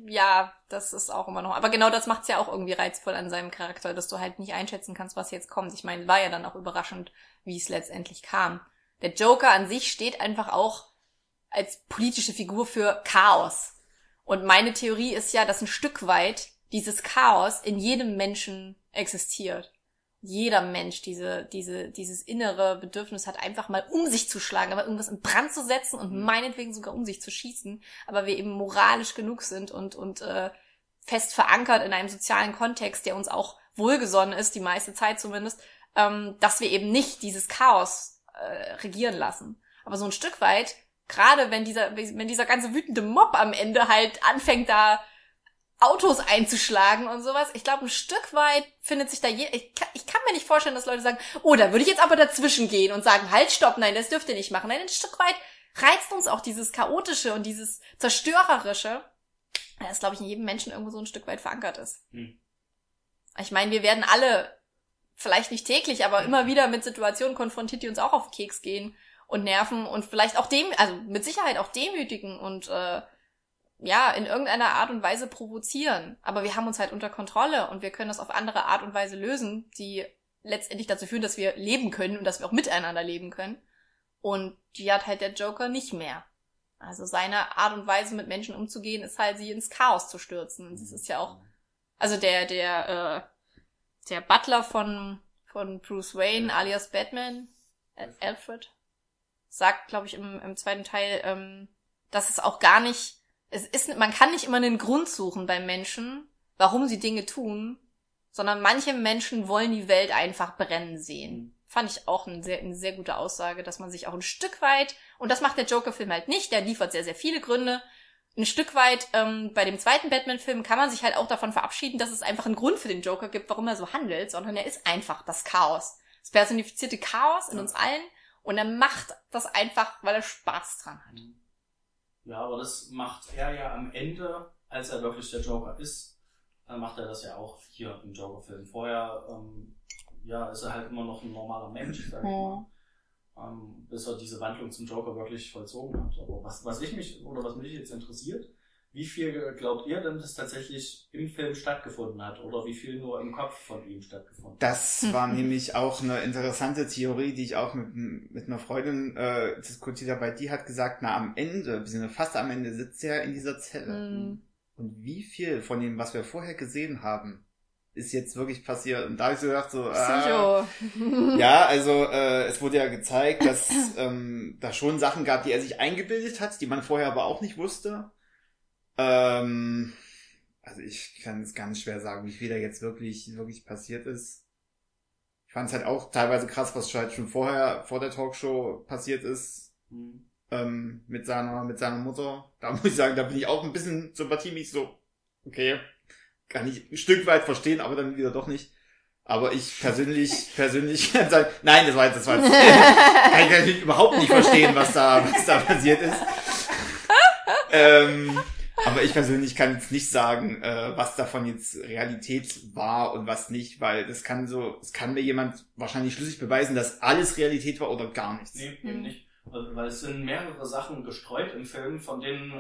ja, das ist auch immer noch. Aber genau das macht's ja auch irgendwie reizvoll an seinem Charakter, dass du halt nicht einschätzen kannst, was jetzt kommt. Ich meine, war ja dann auch überraschend, wie es letztendlich kam. Der Joker an sich steht einfach auch als politische Figur für Chaos. Und meine Theorie ist ja, dass ein Stück weit dieses Chaos in jedem Menschen existiert. jeder Mensch diese, diese, dieses innere Bedürfnis hat, einfach mal um sich zu schlagen, aber irgendwas in Brand zu setzen und Mhm. meinetwegen sogar um sich zu schießen, aber wir eben moralisch genug sind und, und äh, fest verankert in einem sozialen Kontext, der uns auch wohlgesonnen ist, die meiste Zeit zumindest, ähm, dass wir eben nicht dieses Chaos äh, regieren lassen. Aber so ein Stück weit, gerade wenn dieser, wenn dieser ganze wütende Mob am Ende halt anfängt, da Autos einzuschlagen und sowas. Ich glaube, ein Stück weit findet sich da je, ich kann, ich kann mir nicht vorstellen, dass Leute sagen, oh, da würde ich jetzt aber dazwischen gehen und sagen, halt, stopp, nein, das dürft ihr nicht machen. Nein, ein Stück weit reizt uns auch dieses Chaotische und dieses Zerstörerische, das, glaube ich, in jedem Menschen irgendwo so ein Stück weit verankert ist. Hm. Ich meine, wir werden alle, vielleicht nicht täglich, aber immer wieder mit Situationen konfrontiert, die uns auch auf den Keks gehen und nerven und vielleicht auch dem, also mit Sicherheit auch demütigen und äh, ja, in irgendeiner Art und Weise provozieren. Aber wir haben uns halt unter Kontrolle und wir können das auf andere Art und Weise lösen, die letztendlich dazu führen, dass wir leben können und dass wir auch miteinander leben können. Und die hat halt der Joker nicht mehr. Also seine Art und Weise mit Menschen umzugehen, ist halt sie ins Chaos zu stürzen. Und das ist ja auch, also der, der, äh, der Butler von, von Bruce Wayne, alias Batman, Alfred, sagt, glaube ich, im, im zweiten Teil, ähm, dass es auch gar nicht, es ist, man kann nicht immer einen Grund suchen bei Menschen, warum sie Dinge tun, sondern manche Menschen wollen die Welt einfach brennen sehen. Fand ich auch eine sehr, eine sehr gute Aussage, dass man sich auch ein Stück weit, und das macht der Joker-Film halt nicht, der liefert sehr, sehr viele Gründe, ein Stück weit ähm, bei dem zweiten Batman-Film kann man sich halt auch davon verabschieden, dass es einfach einen Grund für den Joker gibt, warum er so handelt, sondern er ist einfach das Chaos. Das personifizierte Chaos in uns allen und er macht das einfach, weil er Spaß dran hat. Ja, aber das macht er ja am Ende, als er wirklich der Joker ist, dann macht er das ja auch hier im Joker-Film. Vorher, ähm, ja, ist er halt immer noch ein normaler Mensch, sag ich mal. Ähm, bis er diese Wandlung zum Joker wirklich vollzogen hat. Aber was, was ich mich, oder was mich jetzt interessiert, wie viel glaubt ihr denn, dass tatsächlich im Film stattgefunden hat? Oder wie viel nur im Kopf von ihm stattgefunden hat? Das war nämlich auch eine interessante Theorie, die ich auch mit, mit einer Freundin äh, diskutiert habe, weil die hat gesagt, na am Ende, fast am Ende sitzt er in dieser Zelle. Hm. Und wie viel von dem, was wir vorher gesehen haben, ist jetzt wirklich passiert? Und da habe ich so gedacht, so, äh, ja, also äh, es wurde ja gezeigt, dass ähm, da schon Sachen gab, die er sich eingebildet hat, die man vorher aber auch nicht wusste. Ähm, also ich kann es ganz schwer sagen, wie viel da jetzt wirklich, wirklich passiert ist. Ich fand es halt auch teilweise krass, was halt schon vorher, vor der Talkshow passiert ist, Hm. ähm, mit seiner, mit seiner Mutter. Da muss ich sagen, da bin ich auch ein bisschen sympathiemäßig so, okay, kann ich ein Stück weit verstehen, aber dann wieder doch nicht. Aber ich persönlich, persönlich kann sagen, nein, das war jetzt, das war jetzt, kann ich natürlich überhaupt nicht verstehen, was da, was da passiert ist. ähm, aber ich persönlich kann jetzt nicht sagen, äh, was davon jetzt Realität war und was nicht, weil das kann so, es kann mir jemand wahrscheinlich schlüssig beweisen, dass alles Realität war oder gar nichts. Nee, eben Hm. nicht. Also, Weil es sind mehrere Sachen gestreut im Film, von denen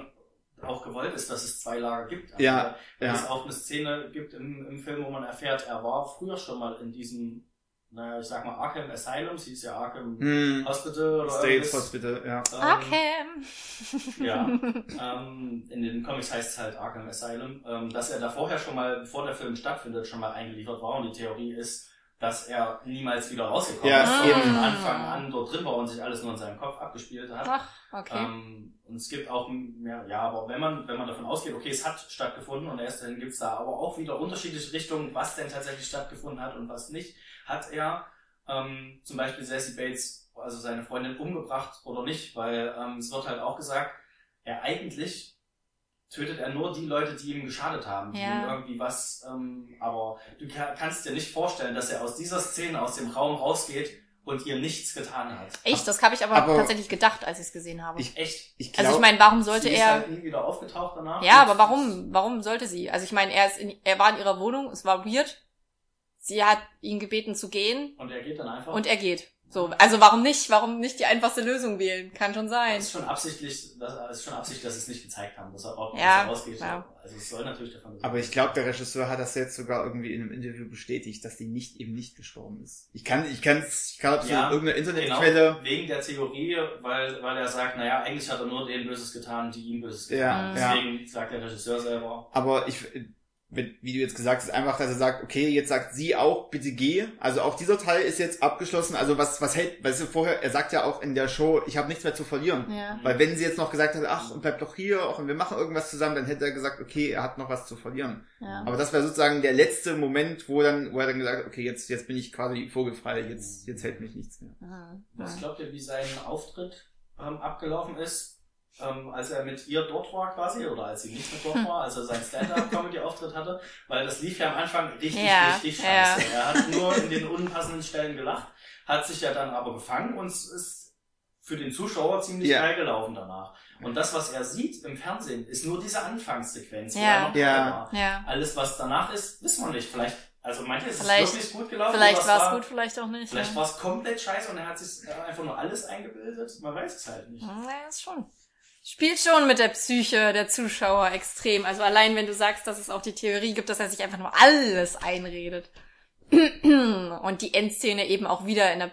auch gewollt ist, dass es zwei Lager gibt. Also, Ja, Weil ja. es auch eine Szene gibt im, im Film, wo man erfährt, er war früher schon mal in diesem, naja, ich sag mal Arkham Asylum, sie ist ja Arkham Hm. Hospital oder States irgendwas. Hospital, ja. Ähm, Okay. Ja, ähm, in den Comics heißt es halt Arkham Asylum, ähm, dass er da vorher schon mal, bevor der Film stattfindet, schon mal eingeliefert war und die Theorie ist, dass er niemals wieder rausgekommen Ja, ist, eben. von Anfang an dort drin war und sich alles nur in seinem Kopf abgespielt hat. Ach, okay. Ähm, und es gibt auch mehr, ja, aber wenn man, wenn man davon ausgeht, okay, es hat stattgefunden und erst dahin gibt's da aber auch wieder unterschiedliche Richtungen, was denn tatsächlich stattgefunden hat und was nicht, hat er ähm, zum Beispiel Sassy Bates, also seine Freundin, umgebracht oder nicht, weil ähm, es wird halt auch gesagt, er eigentlich tötet er nur die Leute, die ihm geschadet haben, die Ja. ihm irgendwie was, ähm, aber du ka- kannst dir nicht vorstellen, dass er aus dieser Szene, aus dem Raum rausgeht und ihr nichts getan hat. Echt, das habe ich aber, Aber- tatsächlich gedacht, als ich es gesehen habe. Ich, Echt? ich glaube, also ich meine, warum sollte sie ist er... halt nie wieder aufgetaucht danach. Ja, aber warum? Warum sollte sie? Also ich meine, er ist in, er war in ihrer Wohnung, es war weird. Sie hat ihn gebeten zu gehen Und er geht dann einfach. und er geht. So, also warum nicht? Warum nicht die einfachste Lösung wählen? Kann schon sein. das ist schon absichtlich, das ist schon Absicht, dass sie es nicht gezeigt haben, dass er auch Ja, rausgeht. ja. Also es soll natürlich davon sein. aber ich glaube, der Regisseur hat das jetzt sogar irgendwie in einem Interview bestätigt, dass die nicht eben nicht gestorben ist. Ich kann, ich kann, ich kann absolut Ja, irgendeine genau, Internetquelle. wegen der Theorie, weil, weil er sagt, naja, eigentlich hat er nur denen Böses getan, die ihm Böses getan Ja, haben. ja. Deswegen sagt der Regisseur selber, Aber ich, wie wie du jetzt gesagt hast, einfach, dass er sagt, okay, jetzt sagt sie auch, bitte geh. Also auch dieser Teil ist jetzt abgeschlossen. Also was, was hält, weißt du, vorher, er sagt ja auch in der Show, ich habe nichts mehr zu verlieren. Ja. Weil wenn sie jetzt noch gesagt hat, ach, und bleib doch hier, auch und wir machen irgendwas zusammen, dann hätte er gesagt, okay, er hat noch was zu verlieren. Ja. Aber das wäre sozusagen der letzte Moment, wo dann, wo er dann gesagt hat, okay, jetzt, jetzt bin ich quasi vogelfrei, jetzt, jetzt hält mich nichts mehr. Mhm. Was glaubt ihr, wie sein Auftritt ähm, abgelaufen ist, ähm, als er mit ihr dort war quasi, oder als sie nicht mit dort war, als er seinen Stand-Up-Comedy-Auftritt hatte? Weil das lief ja am Anfang richtig, Ja, richtig ja. scheiße. Er hat nur in den unpassenden Stellen gelacht, hat sich ja dann aber gefangen und es ist für den Zuschauer ziemlich Ja. geil gelaufen danach. Und das, was er sieht im Fernsehen, ist nur diese Anfangssequenz, wo Ja. er noch Ja. war. Ja. Alles, was danach ist, wissen wir nicht. Vielleicht, also meint ihr, es ist Vielleicht- wirklich gut gelaufen? Vielleicht war es gut, vielleicht auch nicht. Vielleicht ja. war es komplett scheiße und er hat sich einfach nur alles eingebildet. Man weiß es halt nicht. Ja, ist schon. Spielt schon mit der Psyche der Zuschauer extrem. Also allein wenn du sagst, dass es auch die Theorie gibt, dass er sich einfach nur alles einredet. Und die Endszene eben auch wieder in der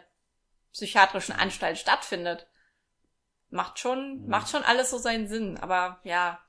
psychiatrischen Anstalt stattfindet. Macht schon, Mhm. macht schon alles so seinen Sinn. Aber ja,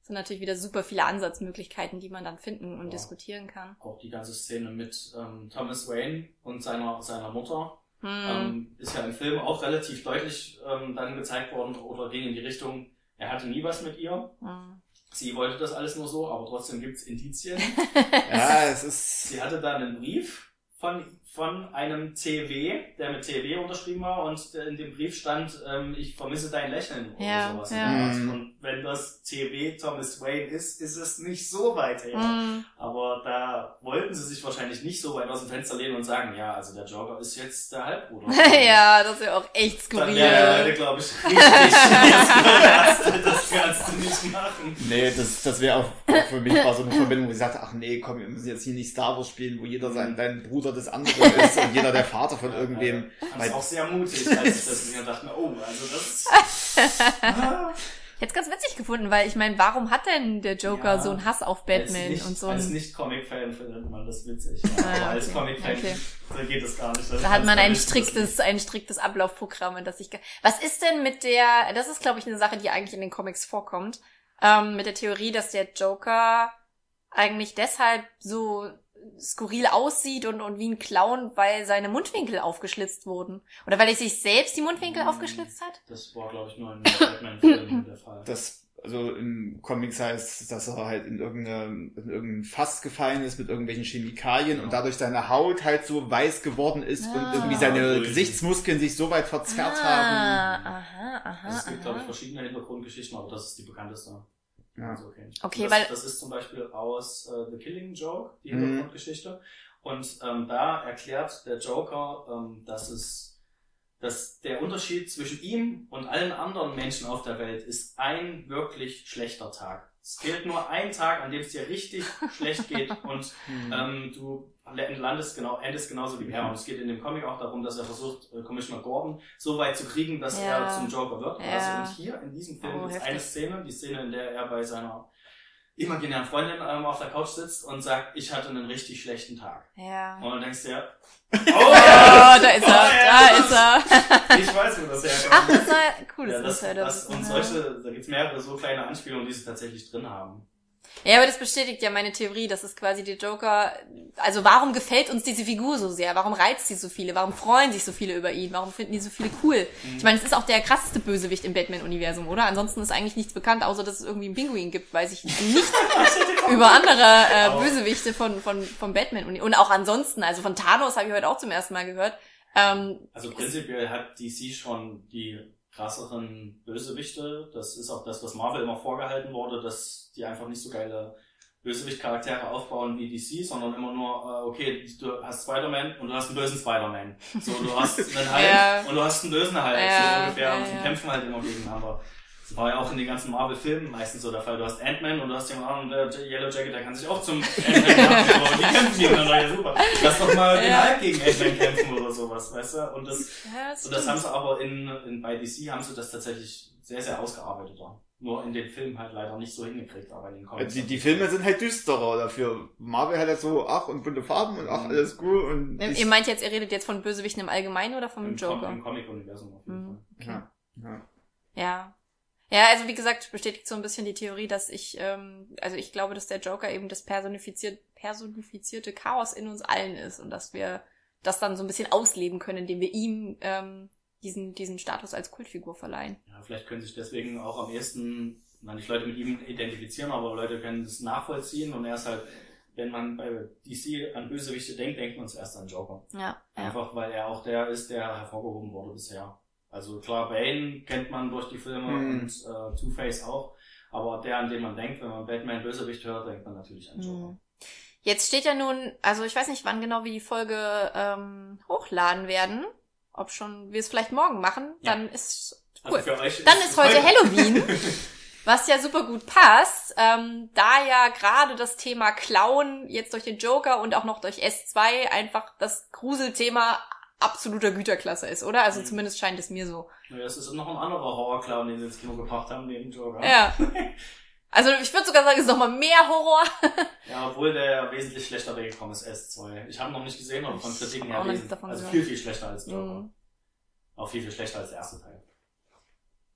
es sind natürlich wieder super viele Ansatzmöglichkeiten, die man dann finden und Ja. diskutieren kann. Auch die ganze Szene mit ähm, Thomas Wayne und seiner, seiner Mutter Hm. ähm, ist ja im Film auch relativ deutlich ähm, dann gezeigt worden oder ging in die Richtung, er hatte nie was mit ihr. Hm. Sie wollte das alles nur so, aber trotzdem gibt's Indizien. Ja, es ist, Sie hatte dann einen Brief von, von einem CW, der mit CW unterschrieben war und in dem Brief stand, ähm, ich vermisse dein Lächeln oder Ja, sowas. ja. Mhm. Und wenn das CW Thomas Wayne ist, ist es nicht so weit her. Hm. Aber da wollten sie sich wahrscheinlich nicht so weit aus dem Fenster lehnen und sagen, ja, also der Joker ist jetzt der Halbbruder. ja, das ja auch echt Dann wären die Leute, skurril. glaube ich, richtig. das, kannst du, das kannst du nicht machen. nee, das, das wäre auch, auch für mich war so eine Verbindung, wo ich sagte, ach nee, komm, wir müssen jetzt hier nicht Star Wars spielen, wo jeder sein, dein Bruder des anderen ist und jeder der Vater von irgendwem. Das Weil- ist auch sehr mutig, als ich das gesehen habe. dachte oh, also das Ah, Ich hätte es ganz witzig gefunden, weil ich meine, warum hat denn der Joker Ja, so einen Hass auf Batman als nicht, und so Als Nicht-Comic-Fan findet man das witzig. Ah, Aber ja, als okay. Comic-Fan Okay. da geht es gar nicht. Das da hat man ein striktes, ein striktes Ablaufprogramm, in das ich, was ist denn mit der, das ist glaube ich eine Sache, die eigentlich in den Comics vorkommt, ähm, mit der Theorie, dass der Joker eigentlich deshalb so skurril aussieht und, und wie ein Clown, weil seine Mundwinkel aufgeschlitzt wurden. Oder weil er sich selbst die Mundwinkel Mhm. aufgeschlitzt hat? Das war, glaube ich, nur in Batman-Filmen der Fall. Das, also im Comics heißt, dass er halt in, irgendeine, in irgendein Fass gefallen ist mit irgendwelchen Chemikalien und dadurch seine Haut halt so weiß geworden ist Ah. und irgendwie seine Drüsen. Gesichtsmuskeln sich so weit verzerrt haben. ah, aha, aha, Also es gibt, glaube ich, aha. verschiedene Hintergrundgeschichten, aber das ist die bekannteste. Ja. Also, okay. Okay, das, weil- das ist zum Beispiel aus äh, The Killing Joke, die Mhm. Hintergrundgeschichte. Und ähm, da erklärt der Joker, ähm, dass es, dass der Unterschied zwischen ihm und allen anderen Menschen auf der Welt ist ein wirklich schlechter Tag. Es fehlt nur ein Tag, an dem es dir richtig schlecht geht und Hm. ähm, du landest genau, endest genauso wie er. Und es geht in dem Comic auch darum, dass er versucht, äh, Commissioner Gordon so weit zu kriegen, dass Ja. er zum Joker wird. Ja. Also und hier in diesem Film Oh, gibt es heftig. eine Szene, die Szene, in der er bei seiner imaginären Freundin ähm, auf der Couch sitzt und sagt, ich hatte einen richtig schlechten Tag. Ja. Und dann denkst du ja, Oh, oh ja, da ist er, Oh, ja, da ist er. ich weiß, wo das herkommt. Ach, das war cool, ja, das, das, ist ja das, und solche, da gibt's mehrere so kleine Anspielungen, die sie tatsächlich drin haben. Ja, aber das bestätigt ja meine Theorie, dass es quasi der Joker, also warum gefällt uns diese Figur so sehr? Warum reizt sie so viele? Warum freuen sich so viele über ihn? Warum finden die so viele cool? Ich meine, es ist auch der krasseste Bösewicht im Batman-Universum, oder? Ansonsten ist eigentlich nichts bekannt, außer dass es irgendwie einen Pinguin gibt, weiß ich nicht über andere äh, Bösewichte von, von, von Batman. Und auch ansonsten, also von Thanos habe ich heute auch zum ersten Mal gehört. Ähm, Also prinzipiell hat DC schon die krasseren Bösewichte. Das ist auch das, was Marvel immer vorgehalten wurde, dass die einfach nicht so geile Bösewicht-Charaktere aufbauen wie DC, sondern immer nur, äh, okay, du hast Spider-Man und du hast einen bösen Spider-Man. So, du hast einen Hulk Ja. und du hast einen bösen Hulk, Ja, so ungefähr. ja, und die kämpfen halt immer gegeneinander. Das war ja auch in den ganzen Marvel-Filmen meistens so der Fall. Du hast Ant-Man und du hast jemand anderen, der Yellow Jacket, der kann sich auch zum Ant-Man machen. So, und die kämpfen gegeneinander, ja super. Lass doch mal den Ja. Hulk gegen Ant-Man kämpfen oder sowas, weißt du? Und das, ja, das und das haben sie aber in, in bei DC haben sie das tatsächlich sehr, sehr ausgearbeiteter. Nur in den Filmen halt leider nicht so hingekriegt, aber in den Comics. Die, die Filme sind halt düsterer dafür. Marvel hat halt so, ach, und bunte Farben und ach, Mhm. alles cool und. Ihr meint jetzt, ihr redet jetzt von Bösewichten im Allgemeinen oder vom Im, Com Joker? im Comic-Universum auf jeden Mhm. Fall. ja, ja. Ja. Ja, also wie gesagt, bestätigt so ein bisschen die Theorie, dass ich, ähm, also ich glaube, dass der Joker eben das personifiziert, personifizierte Chaos in uns allen ist und dass wir das dann so ein bisschen ausleben können, indem wir ihm ähm, diesen, diesen Status als Kultfigur verleihen. Ja, vielleicht können sich deswegen auch am ehesten, na nicht Leute mit ihm identifizieren, aber Leute können es nachvollziehen und er ist halt, wenn man bei DC an Bösewichte denkt, denkt man zuerst an Joker. Ja, ja. Einfach weil er auch der ist, der hervorgehoben wurde bisher. Also klar, Bane kennt man durch die Filme Hm. und äh, Two-Face auch, aber der, an den man denkt, wenn man Batman Bösewicht hört, denkt man natürlich an Joker. Hm. Jetzt steht ja nun, also ich weiß nicht, wann genau wir die Folge ähm, hochladen werden. Ob schon wir es vielleicht morgen machen, Ja. dann ist Also cool. für euch Dann ist heute Halloween. Was ja super gut passt, ähm, da ja gerade das Thema Clown jetzt durch den Joker und auch noch durch S2 einfach das Gruselthema absoluter Güterklasse ist, oder? Also Mhm. zumindest scheint es mir so. Ja, es ist noch ein anderer Horrorclown, den sie ins Kino gebracht haben, neben Joker. Ja. Also ich würde sogar sagen, es ist nochmal mehr Horror. Ja, obwohl der wesentlich schlechter weggekommen ist, S2. Ich habe ihn noch nicht gesehen, aber von Kritiken her davon also viel, viel schlechter als Joker. Mhm. Auch viel, viel schlechter als der erste Teil.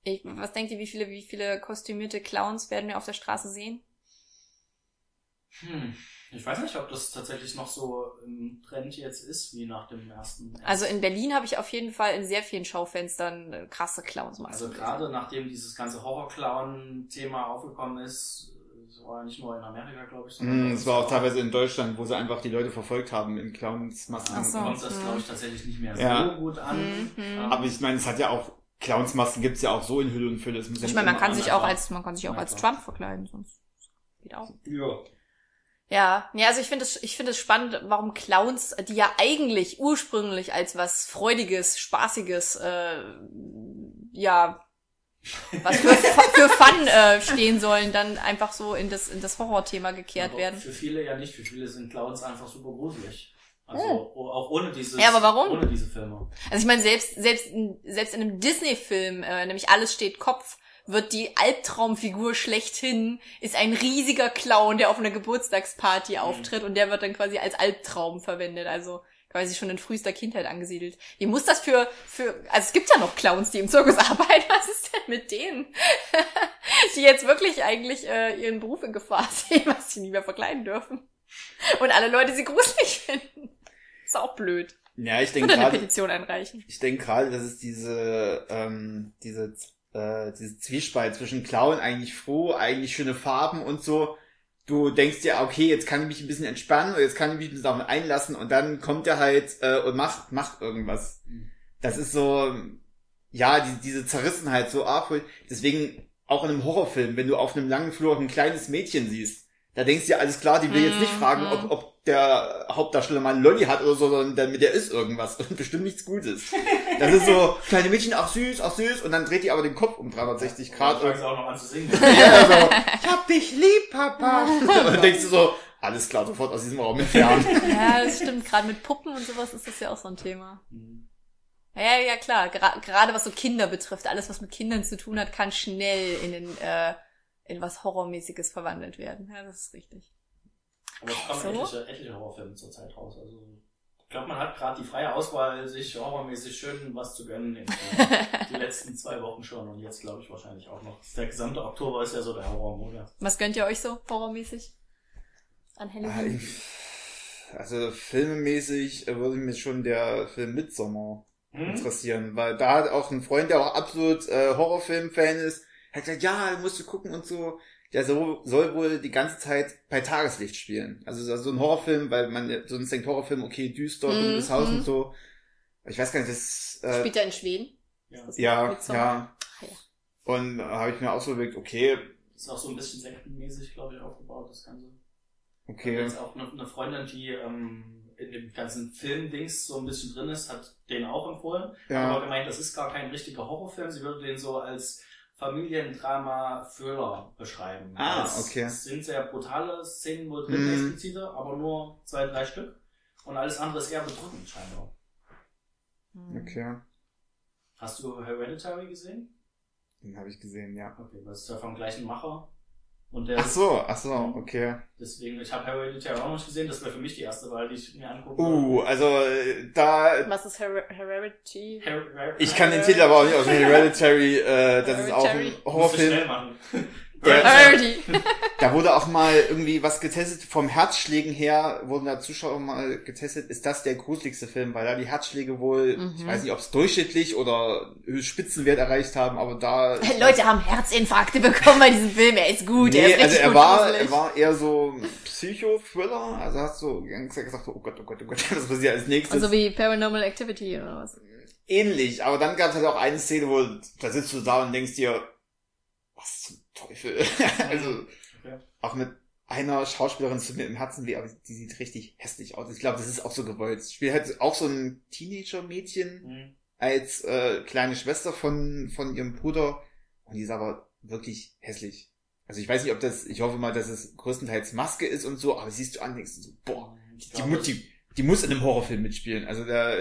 Ich, was denkt ihr, wie viele, wie viele kostümierte Clowns werden wir auf der Straße sehen? Hm. Ich weiß nicht, ob das tatsächlich noch so im Trend jetzt ist, wie nach dem ersten. Also in Berlin habe ich auf jeden Fall in sehr vielen Schaufenstern äh, krasse Clowns. Also gerade nachdem dieses ganze Horror-Clown-Thema aufgekommen ist, es war nicht nur in Amerika, glaube ich, Mm, Es war auch teilweise in Deutschland, wo sie einfach die Leute verfolgt haben in Clownsmasken. Ach so. kommt das, Mhm. glaube ich, tatsächlich nicht mehr Ja. so gut an. Mhm. Ja. Aber ich meine, es hat ja auch, Clownsmasken gibt's ja auch so in Hülle und Fülle. Es Ich meine, man kann sich auch als, man kann sich auch Ja, als. Trump verkleiden, sonst geht auch. Ja. Ja, ja, also ich finde es, ich finde es spannend, warum Clowns, die ja eigentlich ursprünglich als was Freudiges, Spaßiges, äh, ja, was für, für Fun äh, stehen sollen, dann einfach so in das, in das Horrorthema gekehrt Aber werden. Für viele ja nicht. Für viele sind Clowns einfach super gruselig. Also Oh. auch ohne dieses, Ja, aber warum? ohne diese Filme. Also ich meine, selbst, selbst, in- selbst in einem Disney-Film, äh, nämlich Alles steht Kopf, wird die Albtraumfigur schlechthin, ist ein riesiger Clown, der auf einer Geburtstagsparty auftritt und der wird dann quasi als Albtraum verwendet, also quasi schon in frühester Kindheit angesiedelt. Wie muss das für, für, also es gibt ja noch Clowns, die im Zirkus arbeiten, was ist denn mit denen? die jetzt wirklich eigentlich äh, ihren Beruf in Gefahr sehen, was sie nie mehr verkleiden dürfen. Und alle Leute sie gruselig finden. Ist auch blöd. Ja, ich denke gerade, ich denke gerade, dass es diese, ähm, diese, äh, diese Zwiespalt zwischen Clown eigentlich froh, eigentlich schöne Farben und so. Du denkst dir, okay, jetzt kann ich mich ein bisschen entspannen oder jetzt kann ich mich ein bisschen darauf einlassen und dann kommt er halt äh, und macht, macht irgendwas. Mhm. Das ist so, ja, die, diese Zerrissenheit so arg. Deswegen auch in einem Horrorfilm, wenn du auf einem langen Flur ein kleines Mädchen siehst, da denkst du dir, alles klar, die will jetzt nicht Mhm. fragen, ob, ob der Hauptdarsteller mal einen Lolli hat oder so, sondern mit der ist irgendwas und bestimmt nichts Gutes. Das ist so, kleine Mädchen, ach süß, ach süß, und dann dreht die aber den Kopf um 360 Grad Und und fangen sie auch noch an zu singen. ja, so, ich hab dich lieb, Papa. Und dann denkst du so, alles klar, sofort aus diesem Raum entfernen. Ja, das stimmt. Gerade mit Puppen und sowas ist das ja auch so ein Thema. Mhm. Ja, ja, klar. Gra Gerade was so Kinder betrifft, alles, was mit Kindern zu tun hat, kann schnell in, den, äh, in was Horrormäßiges verwandelt werden. Ja, das ist richtig. Aber es kommen So? etliche, etliche Horrorfilme zur Zeit raus. Also ich glaube, man hat gerade die freie Auswahl, sich horrormäßig schön was zu gönnen in äh, die letzten zwei Wochen schon und jetzt glaube ich wahrscheinlich auch noch. Der gesamte Oktober ist ja so der Horrormonat. Was gönnt ihr euch so horrormäßig? An Halloween? Also filmemäßig äh, würde mich schon der Film Midsommar Hm? interessieren, weil da hat auch ein Freund, der auch absolut äh, Horrorfilm-Fan ist, hat gesagt, ja, musst du gucken und so. Der soll, soll wohl die ganze Zeit bei Tageslicht spielen. Also so so ein Horrorfilm, weil man sonst denkt Horrorfilm, okay, düster, Mhm, dunkles Haus mhm. und so. Ich weiß gar nicht, das äh, Spielt er in Schweden? Ja. Ja, Midsommar? ja. Ja. Und da habe ich mir auch so überlegt, okay, Ist auch so ein bisschen sektenmäßig, glaube ich, aufgebaut, das Ganze. Okay, jetzt auch eine, eine Freundin, die ähm, in dem ganzen Film-Dings so ein bisschen drin ist, hat den auch empfohlen. Hat aber ja, gemeint, das ist gar kein richtiger Horrorfilm. Sie würde den so als Familiendrama-Thriller beschreiben. Ah, es okay. Es sind sehr brutale Szenen wohl drin, Mhm. explizite, aber nur zwei, drei Stück. Und alles andere ist eher bedrückend scheinbar. Hm. okay, Hast du Hereditary gesehen? den habe ich gesehen, ja. Okay, das ist ja vom gleichen Macher. Und der Ach so, ach so, okay. Deswegen, ich habe Hereditary auch noch nicht gesehen. Das wäre für mich die erste Wahl, die ich mir angucke. Uh, also äh, da Was ist Her Heredity? Her Her ich kann den Titel aber auch nicht aus Hereditary, äh, das ist auch ein Hereditary. Horrorfilm. Heredity. Da wurde auch mal irgendwie was getestet, vom Herzschlägen her wurden da Zuschauer mal getestet, ist das der gruseligste Film, weil da die Herzschläge wohl, Mhm. ich weiß nicht, ob es durchschnittlich oder Spitzenwert erreicht haben, aber da... Leute haben Herzinfarkte bekommen bei diesem Film. Er ist gut. er Nee, ist also er gut war, gruselig. er war eher so Psycho-Thriller, also hast du Zeit gesagt, oh Gott, oh Gott, oh Gott, was passiert als nächstes? Also wie Paranormal Activity oder was? Ähnlich, aber dann gab es halt auch eine Szene, wo da sitzt du da und denkst dir, was zum Teufel? also Okay. auch mit einer Schauspielerin zu mir im Herzen weh, aber die sieht richtig hässlich aus. Ich glaube, das ist auch so gewollt. Ich spiele halt auch so ein Teenager-Mädchen Mhm. als äh, kleine Schwester von, von ihrem Bruder und die ist aber wirklich hässlich. Also ich weiß nicht, ob das, ich hoffe mal, dass es größtenteils Maske ist und so, aber siehst du an, denkst du so, boah, Ich die, glaub, mu- die, die muss in einem Horrorfilm mitspielen. Also da,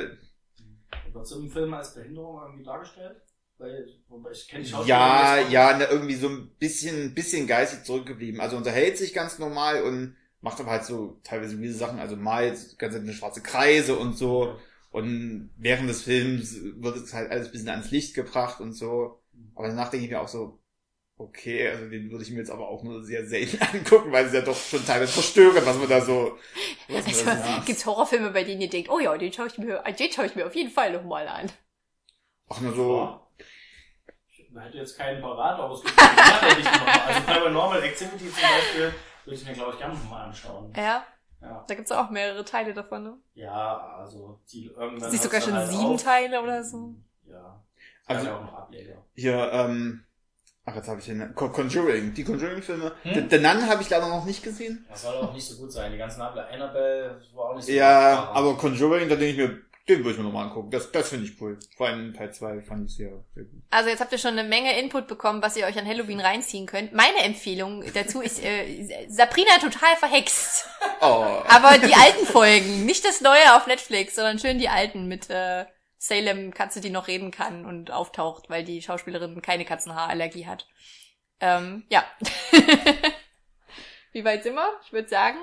Wird so im Film als Behinderung irgendwie dargestellt? Weil, wobei ich kenne die Schauspieler ja, ja, na, irgendwie so ein bisschen, bisschen geistig zurückgeblieben. Also unterhält sich ganz normal und macht aber halt so teilweise diese Sachen, also malt ganz eine schwarze Kreise und so. Und während des Films wird es halt alles ein bisschen ans Licht gebracht und so. Aber danach denke ich mir auch so, okay, also den würde ich mir jetzt aber auch nur sehr selten angucken, weil es ja doch schon teilweise verstörend, was man da so, was Also, da so macht. gibt's Horrorfilme, bei denen ihr denkt, oh ja, den schaue ich mir, den schaue ich mir auf jeden Fall nochmal an. Ach, nur so, Ja. Ich hätte jetzt keinen parat, aber es gibt nachhaltig noch mal. Also Paranormal Activity zum Beispiel würde ich mir, glaube ich, gerne noch mal anschauen. Ja, Ja. da gibt's auch mehrere Teile davon, ne? Ja, also die irgendwann. Nicht sogar schon halt sieben auf. Teile oder so? Ja. Also- ja auch noch Ableger. hier, ähm, ach, jetzt habe ich den, Con- Conjuring, die Conjuring-Filme. Hm? The, Nun habe ich leider noch nicht gesehen. Das soll auch nicht so gut sein. Die ganzen Ableger. Annabelle war auch nicht so Ja, gut. aber Conjuring, da denke ich mir, den würde ich mir nochmal angucken. Das, das finde ich cool. Vor allem Teil 2 fand ich sehr, sehr gut. Also jetzt habt ihr schon eine Menge Input bekommen, was ihr euch an Halloween reinziehen könnt. Meine Empfehlung dazu ist äh, Sabrina total verhext. Oh, Aber die alten Folgen, nicht das neue auf Netflix, sondern schön die alten mit äh, Salem Katze, die noch reden kann und auftaucht, weil die Schauspielerin keine Katzenhaarallergie hat. Ähm, ja. Wie weit sind wir? Ich würde sagen,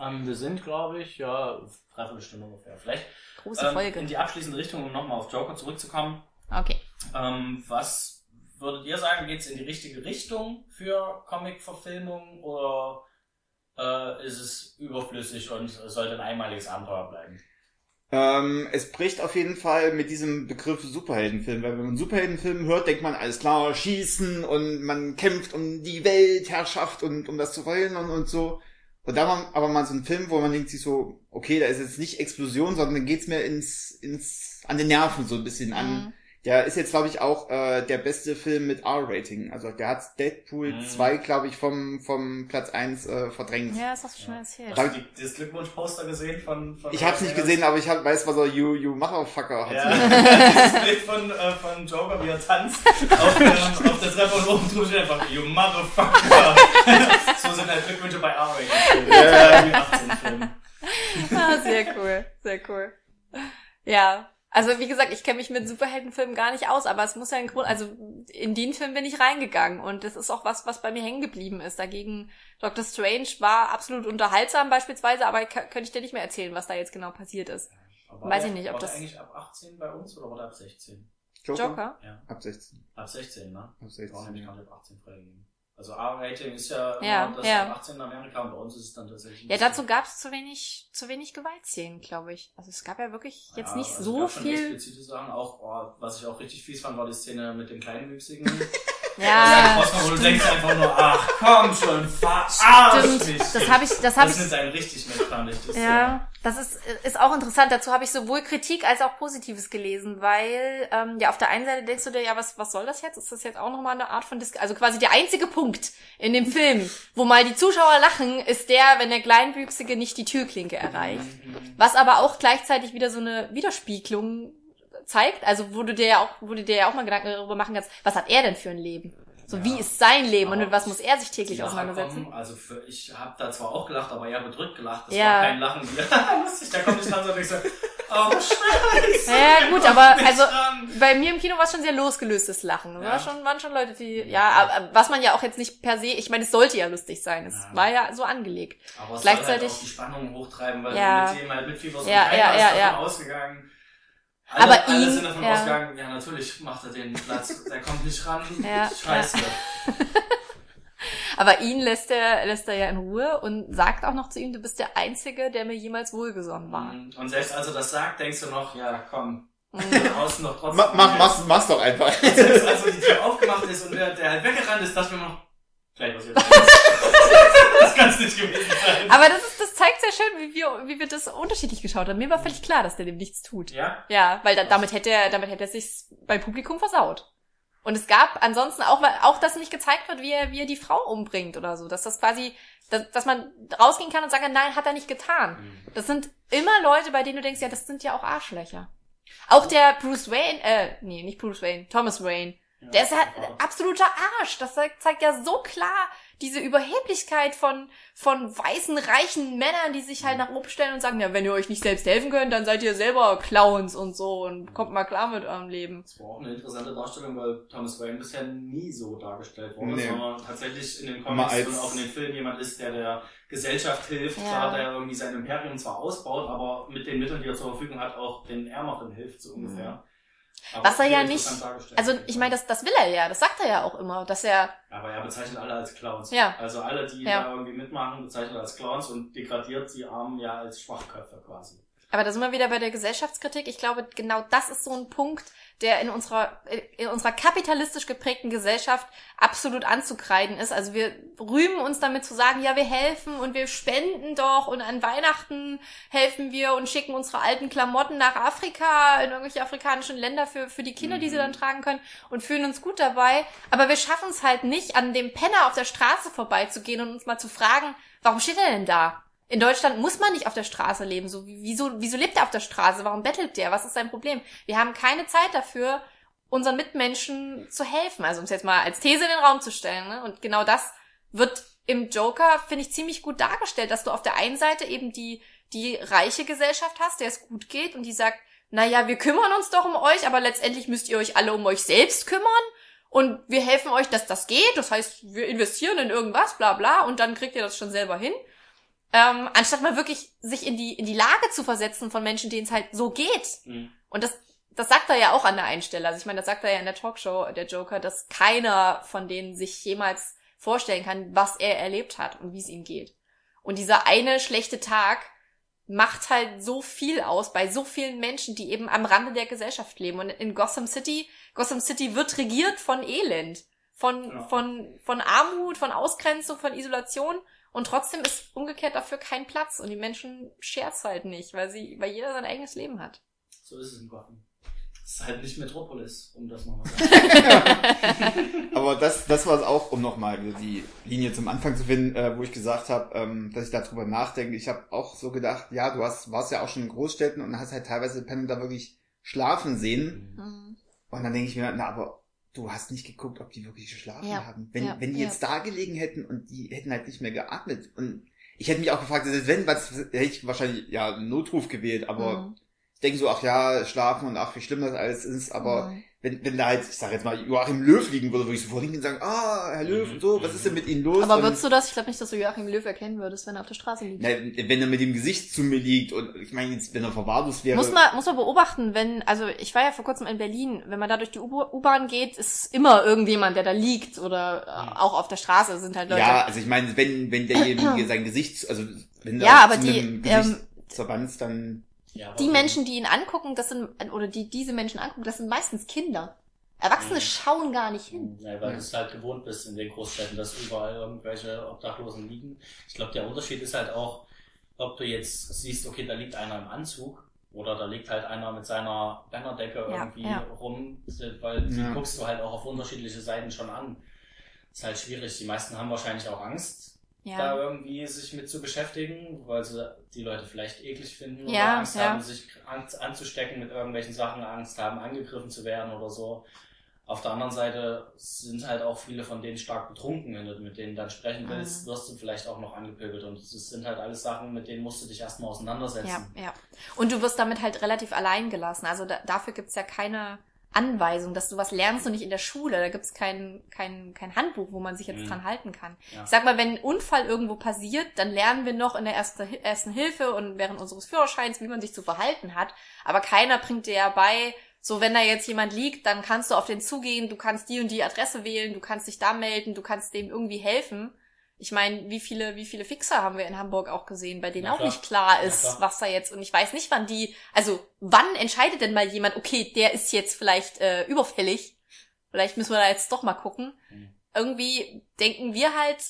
Ähm, wir sind, glaube ich, ja, dreiviertel Stunde ungefähr. Vielleicht große ähm, Folge. in die abschließende Richtung, um nochmal auf Joker zurückzukommen. Okay. Ähm, was würdet ihr sagen, geht's in die richtige Richtung für Comic-Verfilmung oder äh, ist es überflüssig und sollte ein einmaliges Abenteuer bleiben? Ähm, es bricht auf jeden Fall mit diesem Begriff Superheldenfilm, weil wenn man Superheldenfilm hört, denkt man, alles klar, schießen und man kämpft um die Weltherrschaft und um das zu verhindern und so. Und da war aber mal so ein Film, wo man denkt sich so, okay, da ist jetzt nicht Explosion, sondern dann geht's mir ins, ins, an den Nerven so ein bisschen an. Mhm. Der ist jetzt, glaube ich, auch äh, der beste Film mit R-Rating. Also der hat Deadpool Mhm. 2, glaube ich, vom, vom Platz 1 äh, verdrängt. Ja, das hast du schon erzählt. Hast du die, das Glückwunsch-Poster gesehen von, von Ich hab's nicht gesehen, aber ich hab, weiß, was er You, you Motherfucker hat. Ja, dieses Bild von, äh, von Joker, wie er tanzt auf, ähm, auf der Treppe und oben drüber steht einfach You Motherfucker. so sind halt Glückwünsche bei R-Rating. Ja. Ja. 18 Film. Ah, sehr cool, sehr cool. Ja, also wie gesagt, ich kenne mich mit Superheldenfilmen gar nicht aus, aber es muss ja ein Grund, also in den Film bin ich reingegangen und das ist auch was, was bei mir hängen geblieben ist. Dagegen Doctor Strange war absolut unterhaltsam beispielsweise, aber könnte ich dir nicht mehr erzählen, was da jetzt genau passiert ist. Aber Weiß ich nicht, ob war das- eigentlich ab 18 bei uns oder war der ab 16? Joker? Ja, Ab 16. ab 16, ne? Ab War 16. nämlich ja. gar nicht ab 18 freigegeben. Also R-Rating ist ja, Ja, immer das ja. ab 18 in Amerika und bei uns ist es dann tatsächlich Ja, dazu gab es zu wenig, zu wenig Gewaltszenen, glaube ich. Also es gab ja wirklich jetzt Ja, nicht also es so gab schon viel. explizite Sachen, auch, oh, was ich auch richtig fies fand, war die Szene mit dem Kleinwüchsigen. Ja, wo du denkst einfach nur, ach komm schon, verarsch stimmt. mich. Das habe ich, das habe Das ich nimmt einen richtig mit, fand ich. Das Ja, das ist, ist auch interessant. Dazu habe ich sowohl Kritik als auch Positives gelesen, weil ähm, ja auf der einen Seite denkst du dir, ja, was, was soll das jetzt? Ist das jetzt auch nochmal eine Art von Dis Also quasi der einzige Punkt in dem Film, wo mal die Zuschauer lachen, ist der, wenn der Kleinwüchsige nicht die Türklinke erreicht. Was aber auch gleichzeitig wieder so eine Widerspiegelung zeigt. Also wo du dir ja auch, wo du dir ja auch mal Gedanken darüber machen kannst, was hat er denn für ein Leben? So, Ja. wie ist sein Leben und mit was muss er sich täglich auseinandersetzen? kommen, also für, ich habe da zwar auch gelacht, aber ja bedrückt gelacht. Das Ja. war kein Lachen. Ja, lustig, da kommt nicht dran, so und ich so, Oh, scheiße. Ja, gut, aber also dran. bei mir im Kino war es schon sehr losgelöstes Lachen. Ja. War schon, waren schon Leute, die, ja, aber was man ja auch jetzt nicht per se, ich meine, es sollte ja lustig sein. Es Ja. war ja so angelegt. Aber es Gleichzeitig- soll halt auch die Spannung hochtreiben, weil Ja. du mit dem halt mitfieberst. Ja, und ja, ja, davon ja. ausgegangen. Alle, Aber alle ihn- sind davon ja. ausgegangen, ja natürlich macht er den Platz, der kommt nicht ran. Ja, Scheiße. Aber ihn lässt er, lässt er ja in Ruhe und sagt auch noch zu ihm, du bist der Einzige, der mir jemals wohlgesonnen war. Mhm. Und selbst als er das sagt, denkst du noch, ja komm, Mhm. außen noch trotzdem. Mach, mach, mach's, mach's doch einfach. Selbst als die Tür aufgemacht ist und der, der halt weggerannt ist, dachte ich mir noch, gleich was jetzt. das kann es nicht gewesen sein. Aber das ist, das zeigt sehr schön, wie wir, wie wir das unterschiedlich geschaut haben. Mir war völlig klar, dass der dem nichts tut. Ja? Ja, weil da, damit hätte er, damit hätte er sich beim Publikum versaut. Und es gab ansonsten auch, auch, dass nicht gezeigt wird, wie er, wie er die Frau umbringt oder so. Dass das quasi, dass, dass man rausgehen kann und sagen nein, hat er nicht getan. Das sind immer Leute, bei denen du denkst, ja, das sind ja auch Arschlöcher. Auch der Bruce Wayne, äh, nee, nicht Bruce Wayne, Thomas Wayne. Ja. Der ist halt ein absoluter Arsch. Das zeigt, ja so klar diese Überheblichkeit von, von weißen, reichen Männern, die sich halt nach oben stellen und sagen, ja, wenn ihr euch nicht selbst helfen könnt, dann seid ihr selber Clowns und so und kommt mal klar mit eurem Leben. Das war auch eine interessante Darstellung, weil Thomas Wayne bisher nie so dargestellt wurde, Nee. sondern tatsächlich in den Comics und auch in den Filmen jemand ist, der der Gesellschaft hilft, Ja. klar, der irgendwie sein Imperium zwar ausbaut, aber mit den Mitteln, die er zur Verfügung hat, auch den Ärmeren hilft, so ungefähr. Aber Was er ja nicht-. Also, ich meine, das, das will er ja, das sagt er ja auch immer, dass er, Aber er bezeichnet alle als Clowns. Ja. Also alle, die Ja. da irgendwie mitmachen, bezeichnet er als Clowns und degradiert die Armen ja als Schwachköpfe quasi. aber da sind wir wieder bei der Gesellschaftskritik. Ich glaube, genau das ist so ein Punkt, der in unserer, in unserer kapitalistisch geprägten Gesellschaft absolut anzukreiden ist. Also wir rühmen uns damit zu sagen, ja, wir helfen und wir spenden doch und an Weihnachten helfen wir und schicken unsere alten Klamotten nach Afrika, in irgendwelche afrikanischen Länder für, für die Kinder, die sie Mhm. dann tragen können und fühlen uns gut dabei. Aber wir schaffen es halt nicht, an dem Penner auf der Straße vorbeizugehen und uns mal zu fragen, warum steht er denn da? In Deutschland muss man nicht auf der Straße leben. So, wieso, wieso lebt er auf der Straße? Warum bettelt der? Was ist sein Problem? Wir haben keine Zeit dafür, unseren Mitmenschen zu helfen. Also um es jetzt mal als These in den Raum zu stellen. Ne? Und genau das wird im Joker, finde ich, ziemlich gut dargestellt, dass du auf der einen Seite eben die, die reiche Gesellschaft hast, der es gut geht und die sagt, naja, wir kümmern uns doch um euch, aber letztendlich müsst ihr euch alle um euch selbst kümmern und wir helfen euch, dass das geht. Das heißt, wir investieren in irgendwas, bla bla, und dann kriegt ihr das schon selber hin. Ähm, anstatt mal wirklich sich in die, in die Lage zu versetzen von Menschen, denen es halt so geht. Mhm. Und das, das sagt er ja auch an der einen Stelle. Also ich meine, das sagt er ja in der Talkshow, der Joker, dass keiner von denen sich jemals vorstellen kann, was er erlebt hat und wie es ihm geht. Und dieser eine schlechte Tag macht halt so viel aus bei so vielen Menschen, die eben am Rande der Gesellschaft leben. Und in Gotham City, Gotham City wird regiert von Elend, von, Ja. von, von Armut, von Ausgrenzung, von Isolation. Und trotzdem ist umgekehrt dafür kein Platz. Und die Menschen scherz halt nicht, weil sie, weil jeder sein eigenes Leben hat. So ist es in Gotham. Es ist halt nicht Metropolis, um das nochmal zu sagen. Aber das, das war es auch, um nochmal die Linie zum Anfang zu finden, äh, wo ich gesagt habe, ähm, dass ich darüber nachdenke. Ich habe auch so gedacht, ja, du hast, warst ja auch schon in Großstädten und hast halt teilweise Penner da wirklich schlafen sehen. Mhm. Und dann denke ich mir, na, aber du hast nicht geguckt, ob die wirklich geschlafen Ja, haben. Wenn, ja, wenn die jetzt da gelegen hätten und die hätten halt nicht mehr geatmet. Und ich hätte mich auch gefragt, selbst wenn, was, hätte ich wahrscheinlich, ja, einen Notruf gewählt, aber Mhm. Ich denke so, ach ja, schlafen und ach, wie schlimm das alles ist, aber Mhm. wenn, wenn da halt, ich sag jetzt mal, Joachim Löw liegen würde, würde ich sofort hingehen und sagen, ah, Herr Löw und so, was ist denn mit Ihnen los? Aber würdest du das? Ich glaube nicht, dass du Joachim Löw erkennen würdest, wenn er auf der Straße liegt. na, wenn er mit dem Gesicht zu mir liegt und ich meine jetzt, wenn er verwahrlos wäre. Muss man, muss man beobachten, wenn, also ich war ja vor kurzem in Berlin, wenn man da durch die U-Bahn geht, ist immer irgendjemand, der da liegt oder äh, auch auf der Straße sind halt Leute. ja, also ich meine, wenn, wenn derjenige sein Gesicht, also wenn Ja, er aber zu die, einem ähm, Gesichtsverband, dann Ja, Die Menschen, die ihn angucken, das sind, oder die diese Menschen angucken, das sind meistens Kinder. Erwachsene Mhm. schauen gar nicht hin. Ja, weil Ja. du es halt gewohnt bist in den Großstädten, dass überall irgendwelche Obdachlosen liegen. Ich glaube, der Unterschied ist halt auch, ob du jetzt siehst, okay, da liegt einer im Anzug oder da liegt halt einer mit seiner Bannerdecke Ja, irgendwie ja. rum, weil die guckst du halt auch auf unterschiedliche Seiten schon an. Ist halt schwierig. Die meisten haben wahrscheinlich auch Angst, da Ja. irgendwie sich mit zu beschäftigen, weil sie die Leute vielleicht eklig finden oder Ja, Angst ja. haben, sich an, anzustecken mit irgendwelchen Sachen, Angst haben, angegriffen zu werden oder so. Auf der anderen Seite sind halt auch viele von denen stark betrunken. Wenn du mit denen dann sprechen willst, Mhm. wirst du vielleicht auch noch angepöbelt. Und das sind halt alles Sachen, mit denen musst du dich erstmal Ja, auseinandersetzen. ja. Und du wirst damit halt relativ allein gelassen. Also da, dafür gibt's ja keine Anweisung, dass du was lernst und nicht in der Schule. Da gibt's kein, kein, kein Handbuch, wo man sich jetzt Mhm. dran halten kann. Ja. Ich sag mal, wenn ein Unfall irgendwo passiert, dann lernen wir noch in der ersten, ersten Hilfe und während unseres Führerscheins, wie man sich zu verhalten hat. Aber keiner bringt dir ja bei, so wenn da jetzt jemand liegt, dann kannst du auf den zugehen, du kannst die und die Adresse wählen, du kannst dich da melden, du kannst dem irgendwie helfen. Ich meine, wie viele, wie viele Fixer haben wir in Hamburg auch gesehen, bei denen Na auch klar. nicht klar ist, klar. was da jetzt, und ich weiß nicht, wann die, also wann entscheidet denn mal jemand, okay, der ist jetzt vielleicht äh, überfällig, vielleicht müssen wir da jetzt doch mal gucken. Mhm. Irgendwie denken wir halt,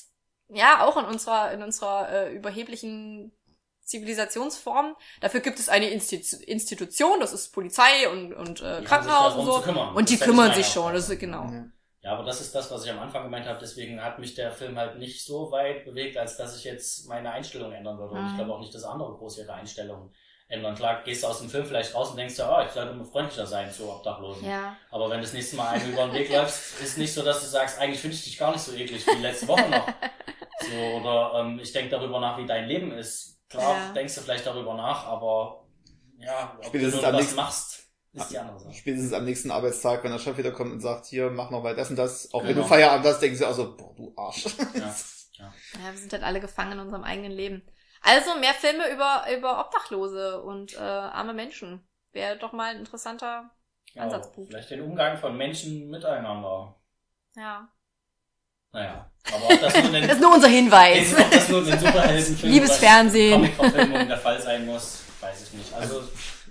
ja, auch in unserer, in unserer äh, überheblichen Zivilisationsform. Dafür gibt es eine Institu Institution, das ist Polizei und, und äh, Die Krankenhaus und so. Und die Das kümmern sich schon, das ist genau. Ja. Ja, aber das ist das, was ich am Anfang gemeint habe. Deswegen hat mich der Film halt nicht so weit bewegt, als dass ich jetzt meine Einstellung ändern würde. Und Mhm. ich glaube auch nicht, dass andere groß ihre Einstellung ändern. Klar, gehst du aus dem Film vielleicht raus und denkst ja, oh, ich sollte immer freundlicher sein zu Obdachlosen. Ja. Aber wenn du das nächste Mal einem über den Weg läufst, ist nicht so, dass du sagst, eigentlich finde ich dich gar nicht so eklig wie letzte Woche noch. So, oder ähm, ich denke darüber nach, wie dein Leben ist. Klar, Ja. denkst du vielleicht darüber nach, aber ja, ob du Spätestens nur am was nächsten- machst, ist die andere Sache. Spätestens am nächsten Arbeitstag, wenn der Chef wieder kommt und sagt, hier, mach noch mal das und das. Auch wenn Genau. du Feierabend hast, denken sie auch so, boah, du Arsch. Ja. Ja, wir sind halt alle gefangen in unserem eigenen Leben. Also mehr Filme über, über Obdachlose und äh, arme Menschen. Wäre doch mal ein interessanter Ja, Ansatzpunkt. vielleicht den Umgang von Menschen miteinander. Ja. Naja, aber ob das nur in den, Das ist nur unser Hinweis. ob das nur in den Superheldenfilmen Liebes Fernsehen. Comic-Verfilmungen der Fall sein muss, weiß ich nicht. Also,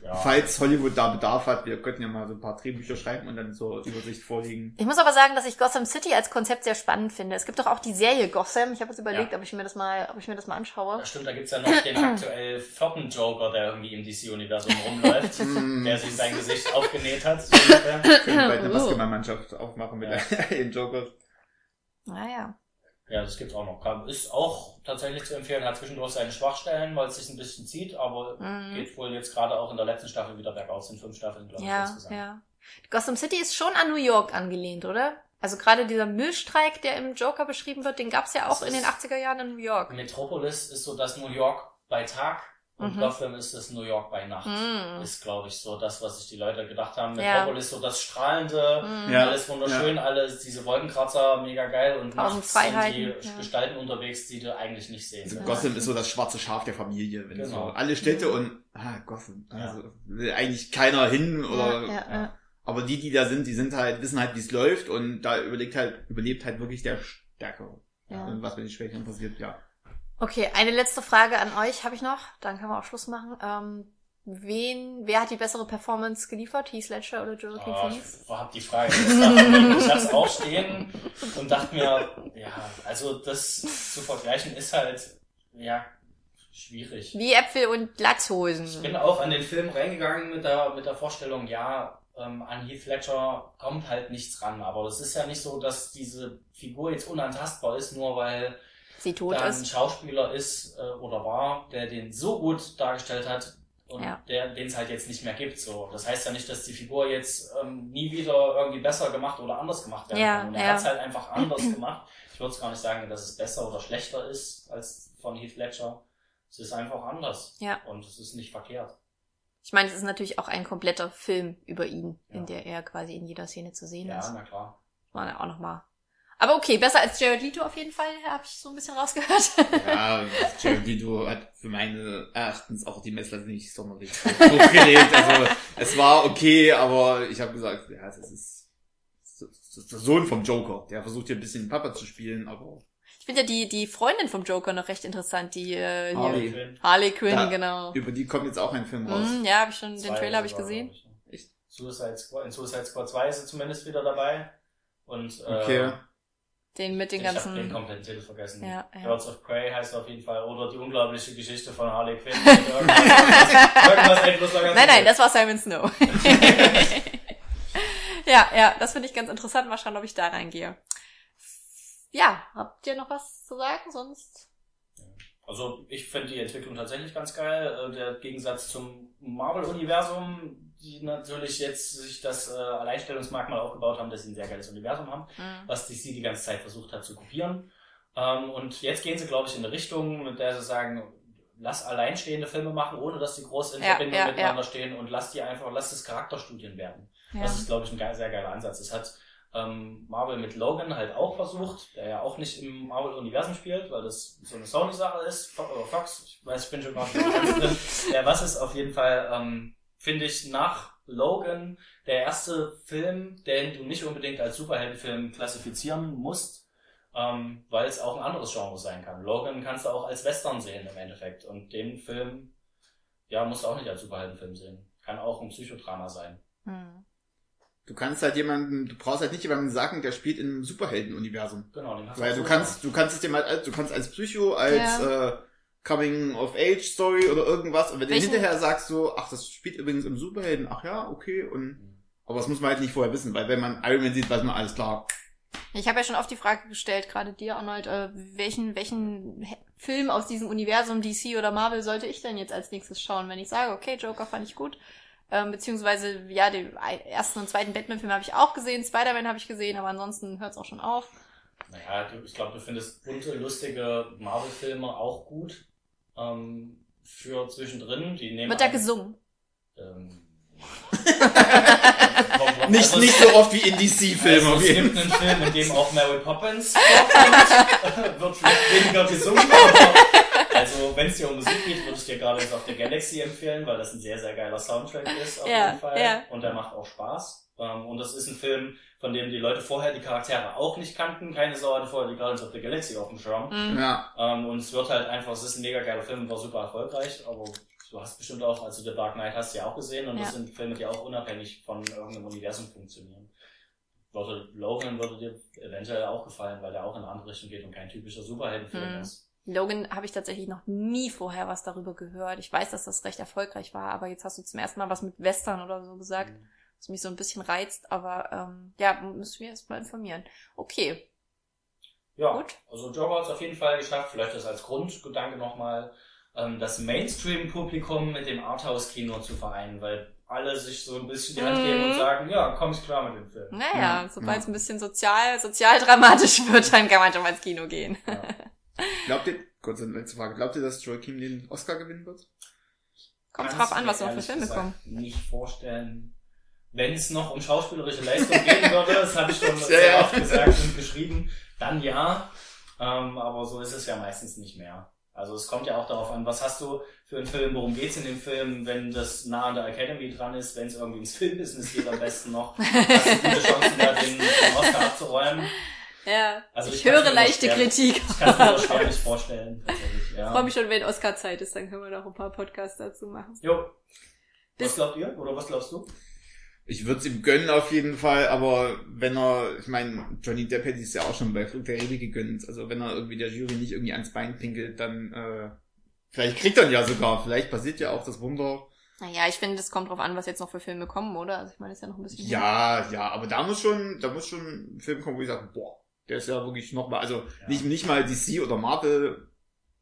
ja. Falls Hollywood da Bedarf hat, wir könnten ja mal so ein paar Drehbücher schreiben und dann zur Übersicht vorlegen. Ich muss aber sagen, dass ich Gotham City als Konzept sehr spannend finde. Es gibt doch auch die Serie Gotham. Ich habe jetzt überlegt, Ja. ob ich mir das mal, ob ich mir das mal anschaue. Ja, stimmt, da gibt's ja noch den aktuell vierten Joker, der irgendwie im DC-Universum rumläuft, Mm. der sich sein Gesicht aufgenäht hat. So ungefähr. Können bald eine Oh. Basketballmannschaft aufmachen mit Ja. den Joker. Naja. Ja, das gibt's auch noch. Ist auch tatsächlich zu empfehlen, hat zwischendurch seine Schwachstellen, weil es sich ein bisschen zieht, aber Mhm. geht wohl jetzt gerade auch in der letzten Staffel wieder bergauf. Sind fünf Staffeln, glaube ich, Ja, insgesamt. ja. Gotham City ist schon an New York angelehnt, oder? Also gerade dieser Müllstreik, der im Joker beschrieben wird, den gab's ja auch Das in den ist- 80er Jahren in New York. Metropolis ist so das New York bei Tag und Mhm. Gotham ist das New York bei Nacht. Mhm. Ist, glaube ich, so das, was sich die Leute gedacht haben. Ja. Metropolis so das strahlende, Mhm. Ja. alles wunderschön, alles diese Wolkenkratzer, mega geil und nachts sind die ja. Gestalten unterwegs, die du eigentlich nicht sehen Also. Gotham ist so das schwarze Schaf der Familie. Wenn Genau. so alle Städte und ah, Gotham. Also will eigentlich keiner hin oder ja, ja, ja. aber die, die da sind, die sind halt, wissen halt, wie es läuft und da überlegt halt, überlebt halt wirklich der Stärkere. Ja. Und was mit den Schwächeren passiert, ja. Okay, eine letzte Frage an euch habe ich noch. Dann können wir auch Schluss machen. Ähm, wen, wer hat die bessere Performance geliefert? Heath Ledger oder Joaquin Oh, Phoenix? ich hab die Frage. da. Ich hab's auch stehen und dachte mir, ja, also das zu vergleichen ist halt, ja, schwierig. Wie Äpfel und Ich Latzhosen. bin auch an den Film reingegangen mit der, mit der Vorstellung, ja, ähm, an Heath Ledger kommt halt nichts ran. Aber es ist ja nicht so, dass diese Figur jetzt unantastbar ist, nur weil Sie tot da ein ist. Schauspieler ist äh, oder war, der den so gut dargestellt hat und Ja. der den es halt jetzt nicht mehr gibt. So, das heißt ja nicht, dass die Figur jetzt ähm, nie wieder irgendwie besser gemacht oder anders gemacht werden Ja, kann. Und er ja. hat es halt einfach anders gemacht. Ich würde es gar nicht sagen, dass es besser oder schlechter ist als von Heath Ledger. Es ist einfach anders. Ja. Und es ist nicht verkehrt. Ich meine, es ist natürlich auch ein kompletter Film über ihn, in Ja. der er quasi in jeder Szene zu sehen Ja, ist. na klar. War ja auch noch mal. Aber okay, besser als Jared Leto auf jeden Fall, habe ich so ein bisschen rausgehört. Ja, Jared Leto hat für meine Erachtens auch die Messlatte nicht sonderlich hochgelegt. Also es war okay, aber ich habe gesagt, ja, das ist, das ist der Sohn vom Joker. Der versucht hier ein bisschen Papa zu spielen, aber Ich finde ja die, die Freundin vom Joker noch recht interessant, die äh, Harley. Film. Harley Quinn, Da- genau. über die kommt jetzt auch ein Film raus. Mhm, ja, habe ich schon, den Zwei Trailer habe ich gesehen. ich. Echt? Suicide Squad, in Suicide Squad 2 ist er zumindest wieder dabei. Und äh, Okay. Den mit den ich habe den ganzen. kompletten Titel vergessen. Ja, ja. Birds of Prey heißt er auf jeden Fall. Oder die unglaubliche Geschichte von Harley Quinn. irgendwas, irgendwas Nein, nein, das war Simon Snow. ja, ja, das finde ich ganz interessant. Mal schauen, ob ich da reingehe. Ja, habt ihr noch was zu sagen? Sonst Also ich finde die Entwicklung tatsächlich ganz geil. Äh, Der Gegensatz zum Marvel-Universum, die natürlich jetzt sich das äh, Alleinstellungsmerkmal aufgebaut haben, dass sie ein sehr geiles Universum haben, Mhm. was DC die ganze Zeit versucht hat zu kopieren. Ähm, und jetzt gehen sie, glaube ich, in eine Richtung, mit der sie sagen, lass alleinstehende Filme machen, ohne dass die groß in Ja, Verbindung ja, miteinander stehen und lass die einfach, lass das Charakterstudien werden. Ja. Das ist, glaube ich, ein geil, sehr geiler Ansatz. Das hat ähm, Marvel mit Logan halt auch versucht, der ja auch nicht im Marvel-Universum spielt, weil das so eine Sony-Sache ist, oder Fox, ich weiß, ich bin schon drin. Ja, was ist auf jeden Fall, ähm, finde ich, nach Logan der erste Film, den du nicht unbedingt als Superheldenfilm klassifizieren musst, ähm, weil es auch ein anderes Genre sein kann. Logan kannst du auch als Western sehen im Endeffekt und den Film, ja, musst du auch nicht als Superheldenfilm sehen. Kann auch ein Psychodrama sein. Mhm. Du kannst halt jemanden, du brauchst halt nicht jemanden sagen, der spielt in einem Superhelden-Universum. Genau, den hast Weil auch du kannst, du kannst es dir mal, als- du kannst als Psycho, als Ja. äh, Coming of Age Story oder irgendwas, und wenn du Welchen- hinterher sagst so, ach, das spielt übrigens im Superhelden, ach ja, okay, und aber das muss man halt nicht vorher wissen, weil wenn man Iron Man sieht, weiß man alles klar. Ich habe ja schon oft die Frage gestellt, gerade dir, Arnold, äh, welchen, welchen He- Film aus diesem Universum DC oder Marvel sollte ich denn jetzt als nächstes schauen, wenn ich sage, okay, Joker fand ich gut. Ähm, beziehungsweise, ja, den ersten und zweiten Batman-Film habe ich auch gesehen, Spider-Man habe ich gesehen, aber ansonsten hört es auch schon auf. Naja, du, ich glaube, du findest bunte, lustige Marvel-Filme auch gut. Ähm, für zwischendrin, die nehmen. Wird da gesungen? Ähm, Nicht, also, nicht so oft wie in DC-Filmen. Also, auf es gibt einen Film, in dem auch Mary Poppins vorkommt. Wird vielleicht weniger gesungen, aber also wenn es dir um Musik geht, würde ich dir gerade of the Galaxy empfehlen, weil das ein sehr, sehr geiler Soundtrack ist auf Ja, jeden Fall. ja. Und der macht auch Spaß. Ähm, Und das ist ein Film, von dem die Leute vorher die Charaktere auch nicht kannten. Keine Sau hatte vorher die Guardians of the Galaxy auf dem Schirm. Mhm. Ja, Ähm, und es wird halt einfach, es ist ein mega geiler Film, war super erfolgreich, aber du hast bestimmt auch, also The Dark Knight hast du ja auch gesehen und Ja. das sind Filme, die auch unabhängig von irgendeinem Universum funktionieren. Würde Logan würde dir eventuell auch gefallen, weil der auch in eine andere Richtung geht und kein typischer Superheldenfilm Hm. ist. Logan habe ich tatsächlich noch nie vorher was darüber gehört. Ich weiß, dass das recht erfolgreich war, aber jetzt hast du zum ersten Mal was mit Western oder so gesagt, was mich so ein bisschen reizt, aber ähm, ja, müssen wir erst mal informieren. Okay, Ja, Gut. also Joker hat es auf jeden Fall geschafft, vielleicht das als Grundgedanke nochmal, ähm, das Mainstream-Publikum mit dem Arthouse-Kino zu vereinen, weil alle sich so ein bisschen die Hand geben und Mhm. sagen, ja, komm ich klar mit dem Film. naja, Ja, sobald es ja. ein bisschen sozial, sozialdramatisch wird, dann kann man schon mal ins Kino gehen. Ja. glaubt ihr, kurze letzte Frage, glaubt ihr, dass Joaquin den Oscar gewinnen wird? Kommt drauf an, was noch für Filme kommen. nicht vorstellen. Wenn es noch um schauspielerische Leistung gehen würde, das habe ich schon sehr ja. oft gesagt und geschrieben, dann ja. Ähm, aber so ist es ja meistens nicht mehr. Also es kommt ja auch darauf an, was hast du für einen Film, worum geht's in dem Film, wenn das nah an der Academy dran ist, wenn es irgendwie ins Filmbusiness geht am besten noch, hast du gute Chancen, da den, den Oscar abzuräumen. Ja, Also ich ich höre leichte. Kritik. Ich kann es mir nur schwer nicht vorstellen, tatsächlich. Ich Ja. freue mich schon, wenn Oscar-Zeit ist, dann können wir noch ein paar Podcasts dazu machen. Jo. Was glaubt ihr? Oder was glaubst du? Ich würde es ihm gönnen auf jeden Fall, aber wenn er, ich meine, Johnny Depp hätte es ja auch schon bei Flug der Karibik gegönnt. Also wenn er irgendwie der Jury nicht irgendwie ans Bein pinkelt, dann äh, vielleicht kriegt er ihn ja sogar. Vielleicht passiert ja auch das Wunder. Naja, ich finde, das kommt drauf an, was jetzt noch für Filme kommen, oder? Also ich meine, das ist ja noch ein bisschen. hin. Ja, ja, aber da muss schon, da muss schon ein Film kommen, wo ich sage, boah, der ist ja wirklich nochmal, also Ja. nicht, nicht mal DC oder Marvel,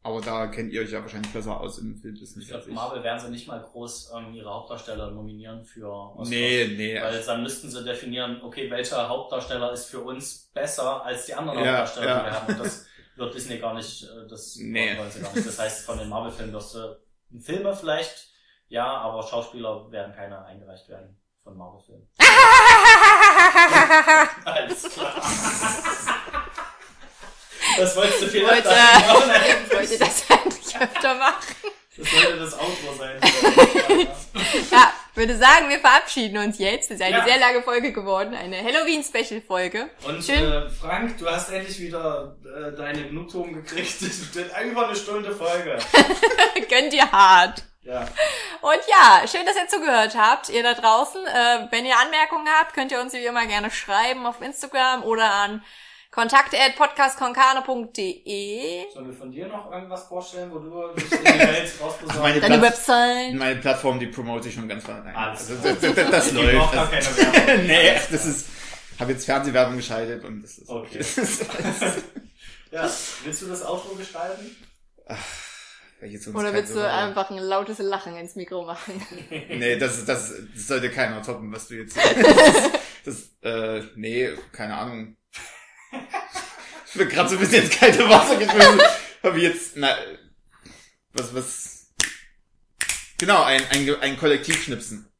aber da kennt ihr euch ja wahrscheinlich besser aus im Filmbusiness Ich glaube. Marvel werden sie nicht mal groß ähm, ihre Hauptdarsteller nominieren für Oscars. Nee, nee. Weil dann müssten sie definieren, okay, welcher Hauptdarsteller ist für uns besser als die anderen Ja, Hauptdarsteller, ja. die wir haben. Und das wird Disney gar nicht, äh, das Nee. wollen sie gar nicht. Das heißt, von den Marvel-Filmen wirst du Filme vielleicht, ja, aber Schauspieler werden keine eingereicht werden von Marvel-Filmen. Alles klar. Das wolltest du viel Wollte- machen. Ich wollte das eigentlich öfter machen. Das sollte das Outro sein. Ja, würde sagen, wir verabschieden uns jetzt. Es ist eine Ja. sehr lange Folge geworden, eine Halloween-Special-Folge. Und Schön. äh, Frank, du hast endlich wieder äh, deine Genugtuung gekriegt. Es wird über eine Stunde Folge. Gönnt ihr hart. Ja. Und ja, schön, dass ihr zugehört habt, ihr da draußen. Äh, wenn ihr Anmerkungen habt, könnt ihr uns wie immer gerne schreiben auf Instagram oder an kontakt.podcastkonkane.de. Sollen wir von dir noch irgendwas vorstellen, wo du dich in die Welt rausbesorgst? Meine Deine Platz- Website. Meine Plattform, die promote ich schon ganz vorne rein. Alles Also, klar. das, das, das Ich läuft. brauch gar Das, keine Werbung. nee, Alles das ist, habe jetzt Fernsehwerbung geschaltet und das ist Okay. das ist, Ja, willst du das Outro gestalten? Vielleicht jetzt uns Oder willst du Hörer- einfach ein lautes Lachen ins Mikro machen? Nee, das, das, das sollte keiner toppen, was du jetzt das, das, äh, nee, keine Ahnung. Ich bin gerade so ein bisschen ins kalte Wasser geschmissen. Hab ich jetzt, na, was, was, genau, ein, ein, ein Kollektivschnipsen.